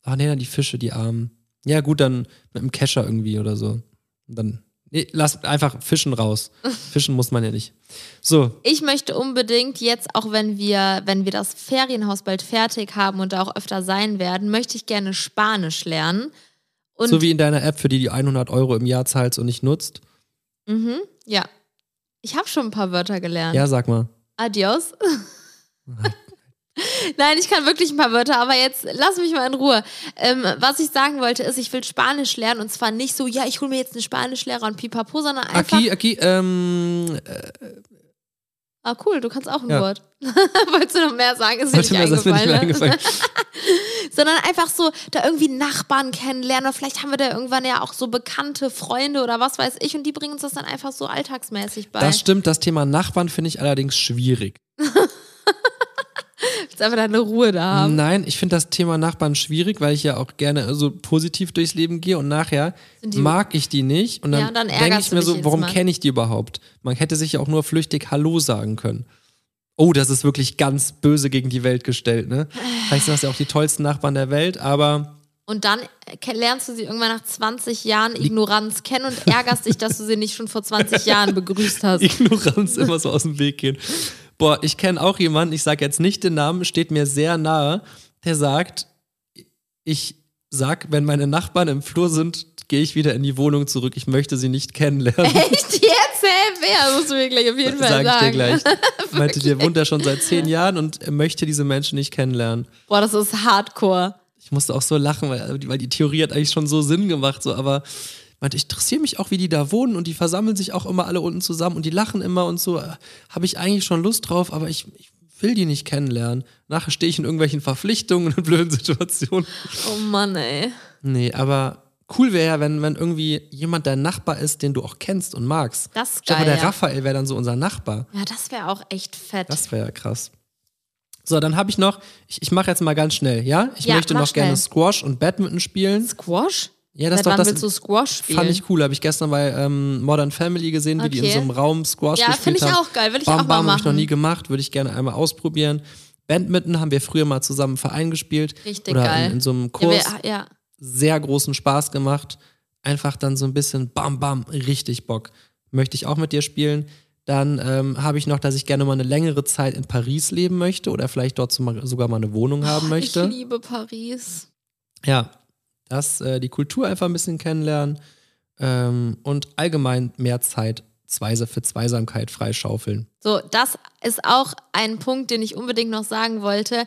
Ach nee, dann die Fische, die Armen. Ja, gut, dann mit einem Kescher irgendwie oder so. Und dann, nee, lass einfach Fischen raus. Fischen muss man ja nicht. So, Ich möchte unbedingt jetzt, auch wenn wir, wenn wir das Ferienhaus bald fertig haben und da auch öfter sein werden, möchte ich gerne Spanisch lernen. Und so wie in deiner App, für die du 100 Euro im Jahr zahlst und nicht nutzt. mhm, ja. Ich habe schon ein paar Wörter gelernt. Ja, sag mal. Adios. Nein, ich kann wirklich ein paar Wörter, aber jetzt lass mich mal in Ruhe. Ähm, was ich sagen wollte, ist, ich will Spanisch lernen und zwar nicht so, ja, ich hole mir jetzt einen Spanischlehrer und pipapo, sondern einfach. Aki, Aki, ähm, Ah, cool, du kannst auch ein Ja. Wort. Wolltest du noch mehr sagen? Ist dir nicht nicht eingefallen, mehr ne? eingefallen. sondern einfach so da irgendwie Nachbarn kennenlernen oder vielleicht haben wir da irgendwann ja auch so bekannte Freunde oder was weiß ich und die bringen uns das dann einfach so alltagsmäßig bei. Das stimmt, das Thema Nachbarn finde ich allerdings schwierig. Jetzt einfach deine Ruhe da haben. Nein, ich finde das Thema Nachbarn schwierig, weil ich ja auch gerne so positiv durchs Leben gehe und nachher mag ich die nicht. Und dann, Ja, dann denke ich mir so, warum kenne ich die überhaupt? Man hätte sich ja auch nur flüchtig Hallo sagen können. Oh, das ist wirklich ganz böse gegen die Welt gestellt, ne? Vielleicht sind das ja auch die tollsten Nachbarn der Welt, aber Und dann ke- lernst du sie irgendwann nach 20 Jahren Ignoranz kennen und ärgerst dich, dass du sie nicht schon vor 20 Jahren begrüßt hast. Ignoranz immer so aus dem Weg gehen. Boah, ich kenne auch jemanden, ich sage jetzt nicht den Namen, steht mir sehr nahe, der sagt, ich sag, wenn meine Nachbarn im Flur sind, gehe ich wieder in die Wohnung zurück. Ich möchte sie nicht kennenlernen. Echt jetzt? Hä? Wer? Musst du mir gleich auf jeden Fall Sag ich dir sagen. gleich. Meinte, der wohnt da schon seit zehn Jahren und möchte diese Menschen nicht kennenlernen. Boah, das ist hardcore. Ich musste auch so lachen, weil, weil die Theorie hat eigentlich schon so Sinn gemacht, so, aber meinte, ich interessiere mich auch, wie die da wohnen und die versammeln sich auch immer alle unten zusammen und die lachen immer und so. Habe ich eigentlich schon Lust drauf, aber ich, ich will die nicht kennenlernen. Nachher stehe ich in irgendwelchen Verpflichtungen und blöden Situationen. Oh Mann, ey. Nee, aber cool wäre ja, wenn, wenn irgendwie jemand dein Nachbar ist, den du auch kennst und magst. Das ist Ich glaube, geil, der ja. Raphael wäre dann so unser Nachbar. Ja, das wäre auch echt fett. Das wäre ja krass. So, dann habe ich noch, ich, ich mache jetzt mal ganz schnell, ja? Ich Ja, möchte noch gerne schnell. Squash und Badminton spielen. Squash? Ja, das Seit doch wann das willst du Squash spielen? fand ich cool. Habe ich gestern bei ähm, Modern Family gesehen, wie die in so einem Raum Squash Ja, gespielt finde ich haben. auch geil. Will ich bam, auch mal bam, habe ich noch machen. nie gemacht, würde ich gerne einmal ausprobieren. Badminton haben wir früher mal zusammen im Verein gespielt. Richtig oder geil. In, in so einem Ja, Kurs. wir, ja. Sehr großen Spaß gemacht. Einfach dann so ein bisschen bam, bam, richtig Bock. Möchte ich auch mit dir spielen. Dann ähm, habe ich noch, dass ich gerne mal eine längere Zeit in Paris leben möchte oder vielleicht dort sogar mal eine Wohnung haben möchte. Ich liebe Paris. Ja, das, äh, die Kultur einfach ein bisschen kennenlernen ähm, und allgemein mehr Zeit für Zweisamkeit freischaufeln. So, das ist auch ein Punkt, den ich unbedingt noch sagen wollte.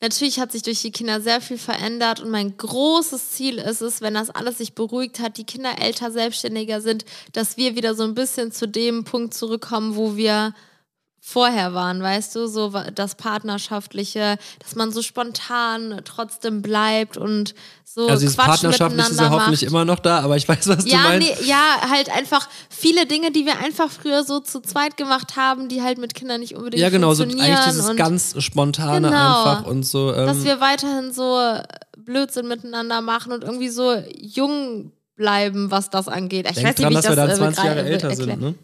Natürlich hat sich durch die Kinder sehr viel verändert und mein großes Ziel ist es, wenn das alles sich beruhigt hat, die Kinder älter, selbstständiger sind, dass wir wieder so ein bisschen zu dem Punkt zurückkommen, wo wir vorher waren, weißt du, so das Partnerschaftliche, dass man so spontan trotzdem bleibt und so Also dieses Quatsch Partnerschaftliche ist ja hoffentlich macht. immer noch da, aber ich weiß, was ja, du meinst. Nee, ja, halt einfach viele Dinge, die wir einfach früher so zu zweit gemacht haben, die halt mit Kindern nicht unbedingt Ja, genau, so eigentlich dieses ganz Spontane Genau. einfach und so. Ähm, dass wir weiterhin so Blödsinn miteinander machen und irgendwie so jung bleiben, was das angeht. Ich denk weiß nicht, dran, wie ich dass wir das dann äh, 20 Jahre älter sind, ne?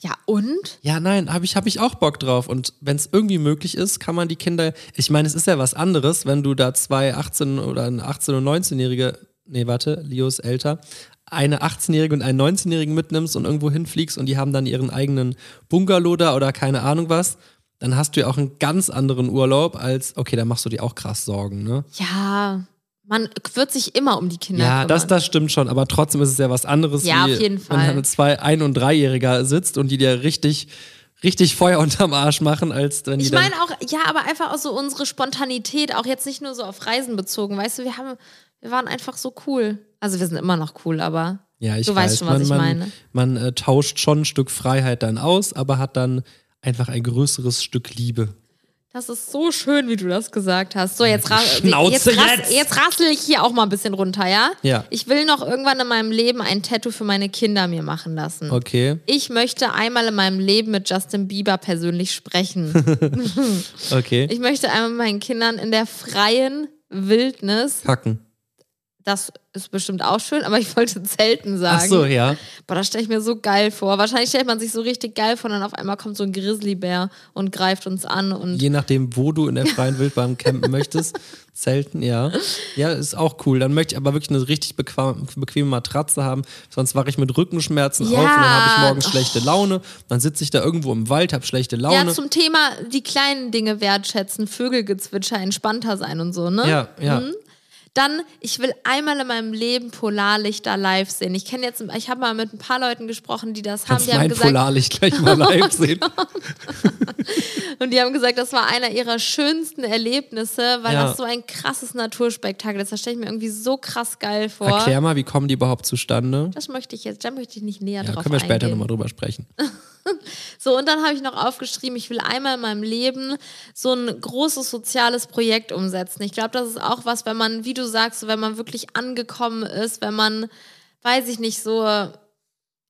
Ja, und? Ja, nein, habe ich, hab ich auch Bock drauf. Und wenn es irgendwie möglich ist, kann man die Kinder. Ich meine, es ist ja was anderes, wenn du da zwei 18 oder eine 18- und 19-Jährige, nee, warte, Leo ist älter, eine 18-Jährige und einen 19-Jährigen mitnimmst und irgendwo hinfliegst und die haben dann ihren eigenen Bungalow da oder keine Ahnung was, dann hast du ja auch einen ganz anderen Urlaub als, okay, da machst du dir auch krass Sorgen, ne? Ja, man wird sich immer um die Kinder Ja, kümmern. das, das stimmt schon, aber trotzdem ist es ja was anderes, Ja, wie auf jeden wenn Fall. da eine zwei, ein- und dreijähriger sitzt und die dir richtig, richtig Feuer unterm Arsch machen, als wenn die Ich dann meine auch, ja, aber einfach auch so unsere Spontanität, auch jetzt nicht nur so auf Reisen bezogen, weißt du, wir haben, wir waren einfach so cool. Also wir sind immer noch cool, aber Ja, ich du weiß. weißt schon, was man, ich man, meine. Man äh, tauscht schon ein Stück Freiheit dann aus, aber hat dann einfach ein größeres Stück Liebe. Das ist so schön, wie du das gesagt hast. So, jetzt, ra jetzt, jetzt! jetzt rassel ich hier auch mal ein bisschen runter, ja? Ja. Ich will noch irgendwann in meinem Leben ein Tattoo für meine Kinder mir machen lassen. Okay, Ich möchte einmal in meinem Leben mit Justin Bieber persönlich sprechen. okay. ich möchte einmal mit meinen Kindern in der freien Wildnis, Kacken. Das ist bestimmt auch schön, aber ich wollte Zelten sagen. Ach so, ja. Boah, das stelle ich mir so geil vor. Wahrscheinlich stellt man sich so richtig geil vor, und dann auf einmal kommt so ein Grizzlybär und greift uns an und Je nachdem, wo du in der freien Wildbahn campen möchtest. Zelten, ja. Ja, ist auch cool. Dann möchte ich aber wirklich eine richtig bequem, bequeme Matratze haben. Sonst wache ich mit Rückenschmerzen Ja. auf und dann habe ich morgens schlechte Laune. Dann sitze ich da irgendwo im Wald, habe schlechte Ja, Laune. zum Thema die kleinen Dinge wertschätzen, Vögelgezwitscher, entspannter sein und so, ne? Ja, ja. Dann, ich will einmal in meinem Leben Polarlichter live sehen. Ich kenne jetzt, ich habe mal mit ein paar Leuten gesprochen, die das haben. Kannst Die haben mein gesagt, Polarlicht gleich mal live sehen. und die haben gesagt, das war einer ihrer schönsten Erlebnisse, weil Ja. das so ein krasses Naturspektakel ist. Das stelle ich mir irgendwie so krass geil vor. Erklär mal, wie kommen die überhaupt zustande? Das möchte ich jetzt, da möchte ich nicht näher Ja, drauf können wir später eingehen. nochmal drüber sprechen. So, und dann habe ich noch aufgeschrieben, ich will einmal in meinem Leben so ein großes soziales Projekt umsetzen. Ich glaube, das ist auch was, wenn man, wie du sagst, wenn man wirklich angekommen ist, wenn man, weiß ich nicht, so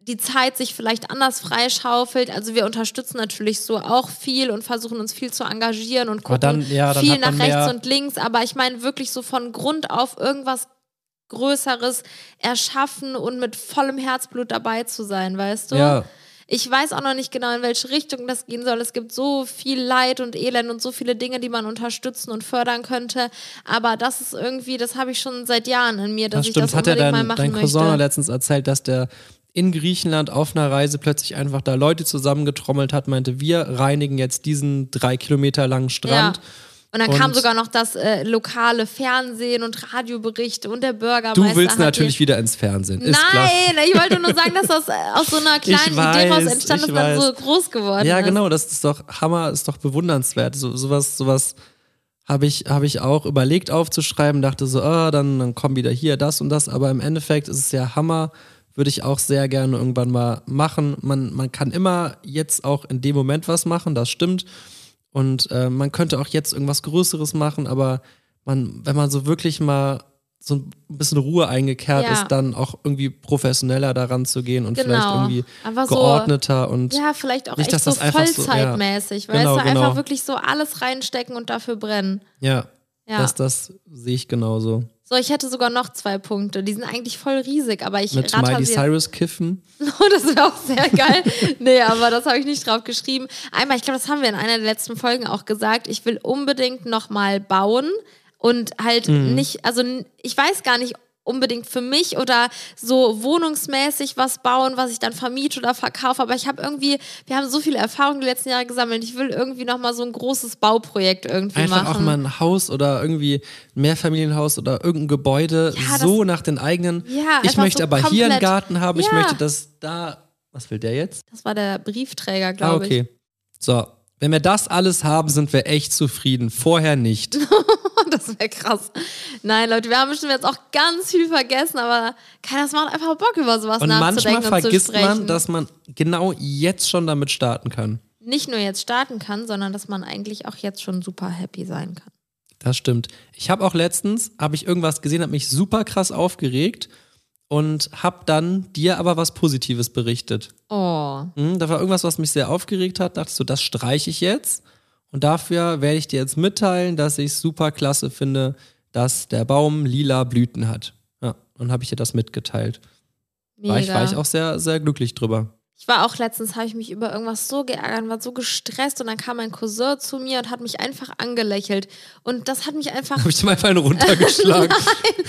die Zeit sich vielleicht anders freischaufelt. Also wir unterstützen natürlich so auch viel und versuchen uns viel zu engagieren und gucken dann- ja, dann viel nach rechts und links. Aber ich meine wirklich so von Grund auf irgendwas Größeres erschaffen und mit vollem Herzblut dabei zu sein, weißt du? Ja. Ich weiß auch noch nicht genau, in welche Richtung das gehen soll. Es gibt so viel Leid und Elend und so viele Dinge, die man unterstützen und fördern könnte. Aber das ist irgendwie, das habe ich schon seit Jahren in mir, dass Das ich stimmt. das unbedingt mal dein, machen dein Cousin möchte. letztens erzählt, dass der in Griechenland auf einer Reise plötzlich einfach da Leute zusammengetrommelt hat, meinte, wir reinigen jetzt diesen drei Kilometer langen Strand. Ja. Und dann kam Und- sogar noch das äh, lokale Fernsehen und Radioberichte und der Bürgermeister. Du willst natürlich wieder ins Fernsehen. Ist klar. Nein, ich wollte nur sagen, dass das äh, aus so einer kleinen Ich Idee raus weiß, entstanden ich ist, dann weiß. so groß geworden Ja, ist. genau, das ist doch Hammer, ist doch bewundernswert. So, sowas, sowas habe ich, hab ich auch überlegt aufzuschreiben, dachte so, ah, dann, dann kommt wieder hier das und das, aber im Endeffekt ist es ja Hammer, würde ich auch sehr gerne irgendwann mal machen. Man, man kann immer jetzt auch in dem Moment was machen, das stimmt. Und äh, man könnte auch jetzt irgendwas Größeres machen, aber man, wenn man so wirklich mal so ein bisschen Ruhe eingekehrt Ja. ist, dann auch irgendwie professioneller daran zu gehen und vielleicht Genau. irgendwie Einfach so- geordneter und Ja, vielleicht auch Nicht, echt dass so das einfach so- ja. Vollzeitmäßig, weißt Genau, du, genau. einfach wirklich so alles reinstecken und dafür brennen. Ja, Ja. das, das sehe ich genauso. So, ich hätte sogar noch zwei Punkte. Die sind eigentlich voll riesig, aber ich Mit ratter Miley sie. Cyrus kiffen. Oh, das wäre auch sehr geil. nee, aber das habe ich nicht drauf geschrieben. Einmal, ich glaube, das haben wir in einer der letzten Folgen auch gesagt. Ich will unbedingt nochmal bauen und halt Mhm. nicht, also ich weiß gar nicht unbedingt für mich oder so wohnungsmäßig was bauen, was ich dann vermiete oder verkaufe. Aber ich habe irgendwie, wir haben so viele Erfahrungen die letzten Jahre gesammelt. Ich will irgendwie nochmal so ein großes Bauprojekt irgendwie Einfach machen. auch mal ein Haus oder irgendwie ein Mehrfamilienhaus oder irgendein Gebäude Ja, so nach den eigenen. Ja, ich einfach möchte so aber hier einen komplett. Garten haben, ich Ja. möchte das da. Was will der jetzt? Das war der Briefträger, Ah, glaube ich. okay. So. Wenn wir das alles haben, sind wir echt zufrieden. Vorher nicht. Das wäre krass. Nein, Leute, wir haben bestimmt jetzt auch ganz viel vergessen, aber keiner, das macht einfach Bock, über sowas Und manchmal nachzudenken und zu vergisst man, dass man genau jetzt schon damit starten kann. Nicht nur jetzt starten kann, sondern dass man eigentlich auch jetzt schon super happy sein kann. Das stimmt. Ich habe auch letztens, habe ich irgendwas gesehen, habe mich super krass aufgeregt und habe dann dir aber was Positives berichtet. Oh. Hm, da war irgendwas, was mich sehr aufgeregt hat. Dachte so, das streiche ich jetzt. Und dafür werde ich dir jetzt mitteilen, dass ich es super klasse finde, dass der Baum lila Blüten hat. Ja, und habe ich dir das mitgeteilt. Mega. War ich, war ich auch sehr, sehr glücklich drüber. Ich war auch letztens, habe ich mich über irgendwas so geärgert und war so gestresst und dann kam mein Cousin zu mir und hat mich einfach angelächelt. Und das hat mich einfach, Habe ich dir einfach einen runtergeschlagen.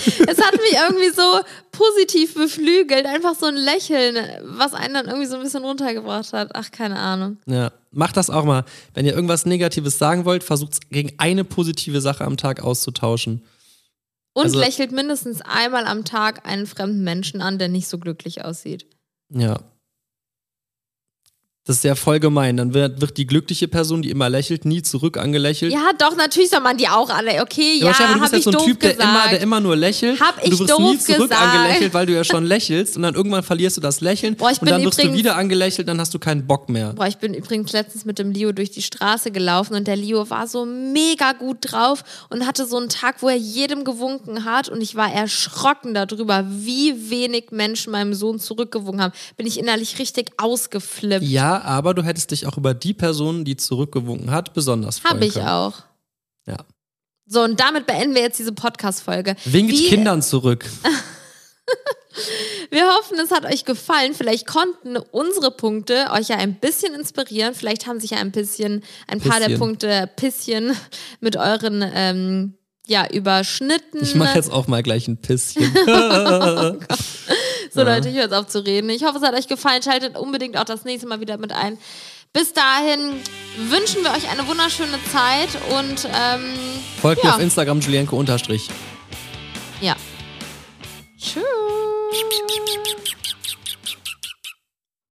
es hat mich irgendwie so positiv beflügelt. Einfach so ein Lächeln, was einen dann irgendwie so ein bisschen runtergebracht hat. Ach, keine Ahnung. Ja, macht das auch mal. Wenn ihr irgendwas Negatives sagen wollt, versucht es gegen eine positive Sache am Tag auszutauschen. Und Also- lächelt mindestens einmal am Tag einen fremden Menschen an, der nicht so glücklich aussieht. Ja. Das ist ja voll gemein. Dann wird, wird die glückliche Person, die immer lächelt, nie zurück angelächelt. Ja, doch, natürlich soll man die auch alle. Okay, ja, wahrscheinlich, du bist ich jetzt so ein Typ, der immer, der immer nur lächelt. Hab und du ich wirst nie zurück gesagt. angelächelt, weil du ja schon lächelst. Und dann irgendwann verlierst du das Lächeln. Boah, ich und bin dann wirst du wieder angelächelt, dann hast du keinen Bock mehr. Boah, ich bin übrigens letztens mit dem Leo durch die Straße gelaufen und der Leo war so mega gut drauf und hatte so einen Tag, wo er jedem gewunken hat und ich war erschrocken darüber, wie wenig Menschen meinem Sohn zurückgewunken haben. Bin ich innerlich richtig ausgeflippt. Ja, aber du hättest dich auch über die Person, die zurückgewunken hat, besonders freuen Hab ich können. auch. Ja. So, und damit beenden wir jetzt diese Podcast-Folge. Winkt Wie- Kindern zurück. Wir hoffen, es hat euch gefallen. Vielleicht konnten unsere Punkte euch ja ein bisschen inspirieren. Vielleicht haben sich ja ein bisschen, ein paar der Bisschen. Punkte bisschen mit euren, ähm, ja, überschnitten. Ich mache jetzt auch mal gleich ein Pisschen. So Leute, ich höre jetzt auf zu reden. Ich hoffe, es hat euch gefallen. Schaltet unbedingt auch das nächste Mal wieder mit ein. Bis dahin wünschen wir euch eine wunderschöne Zeit und ähm, Folgt mir Ja. auf Instagram Julienko unterstrich. ja. Tschüss.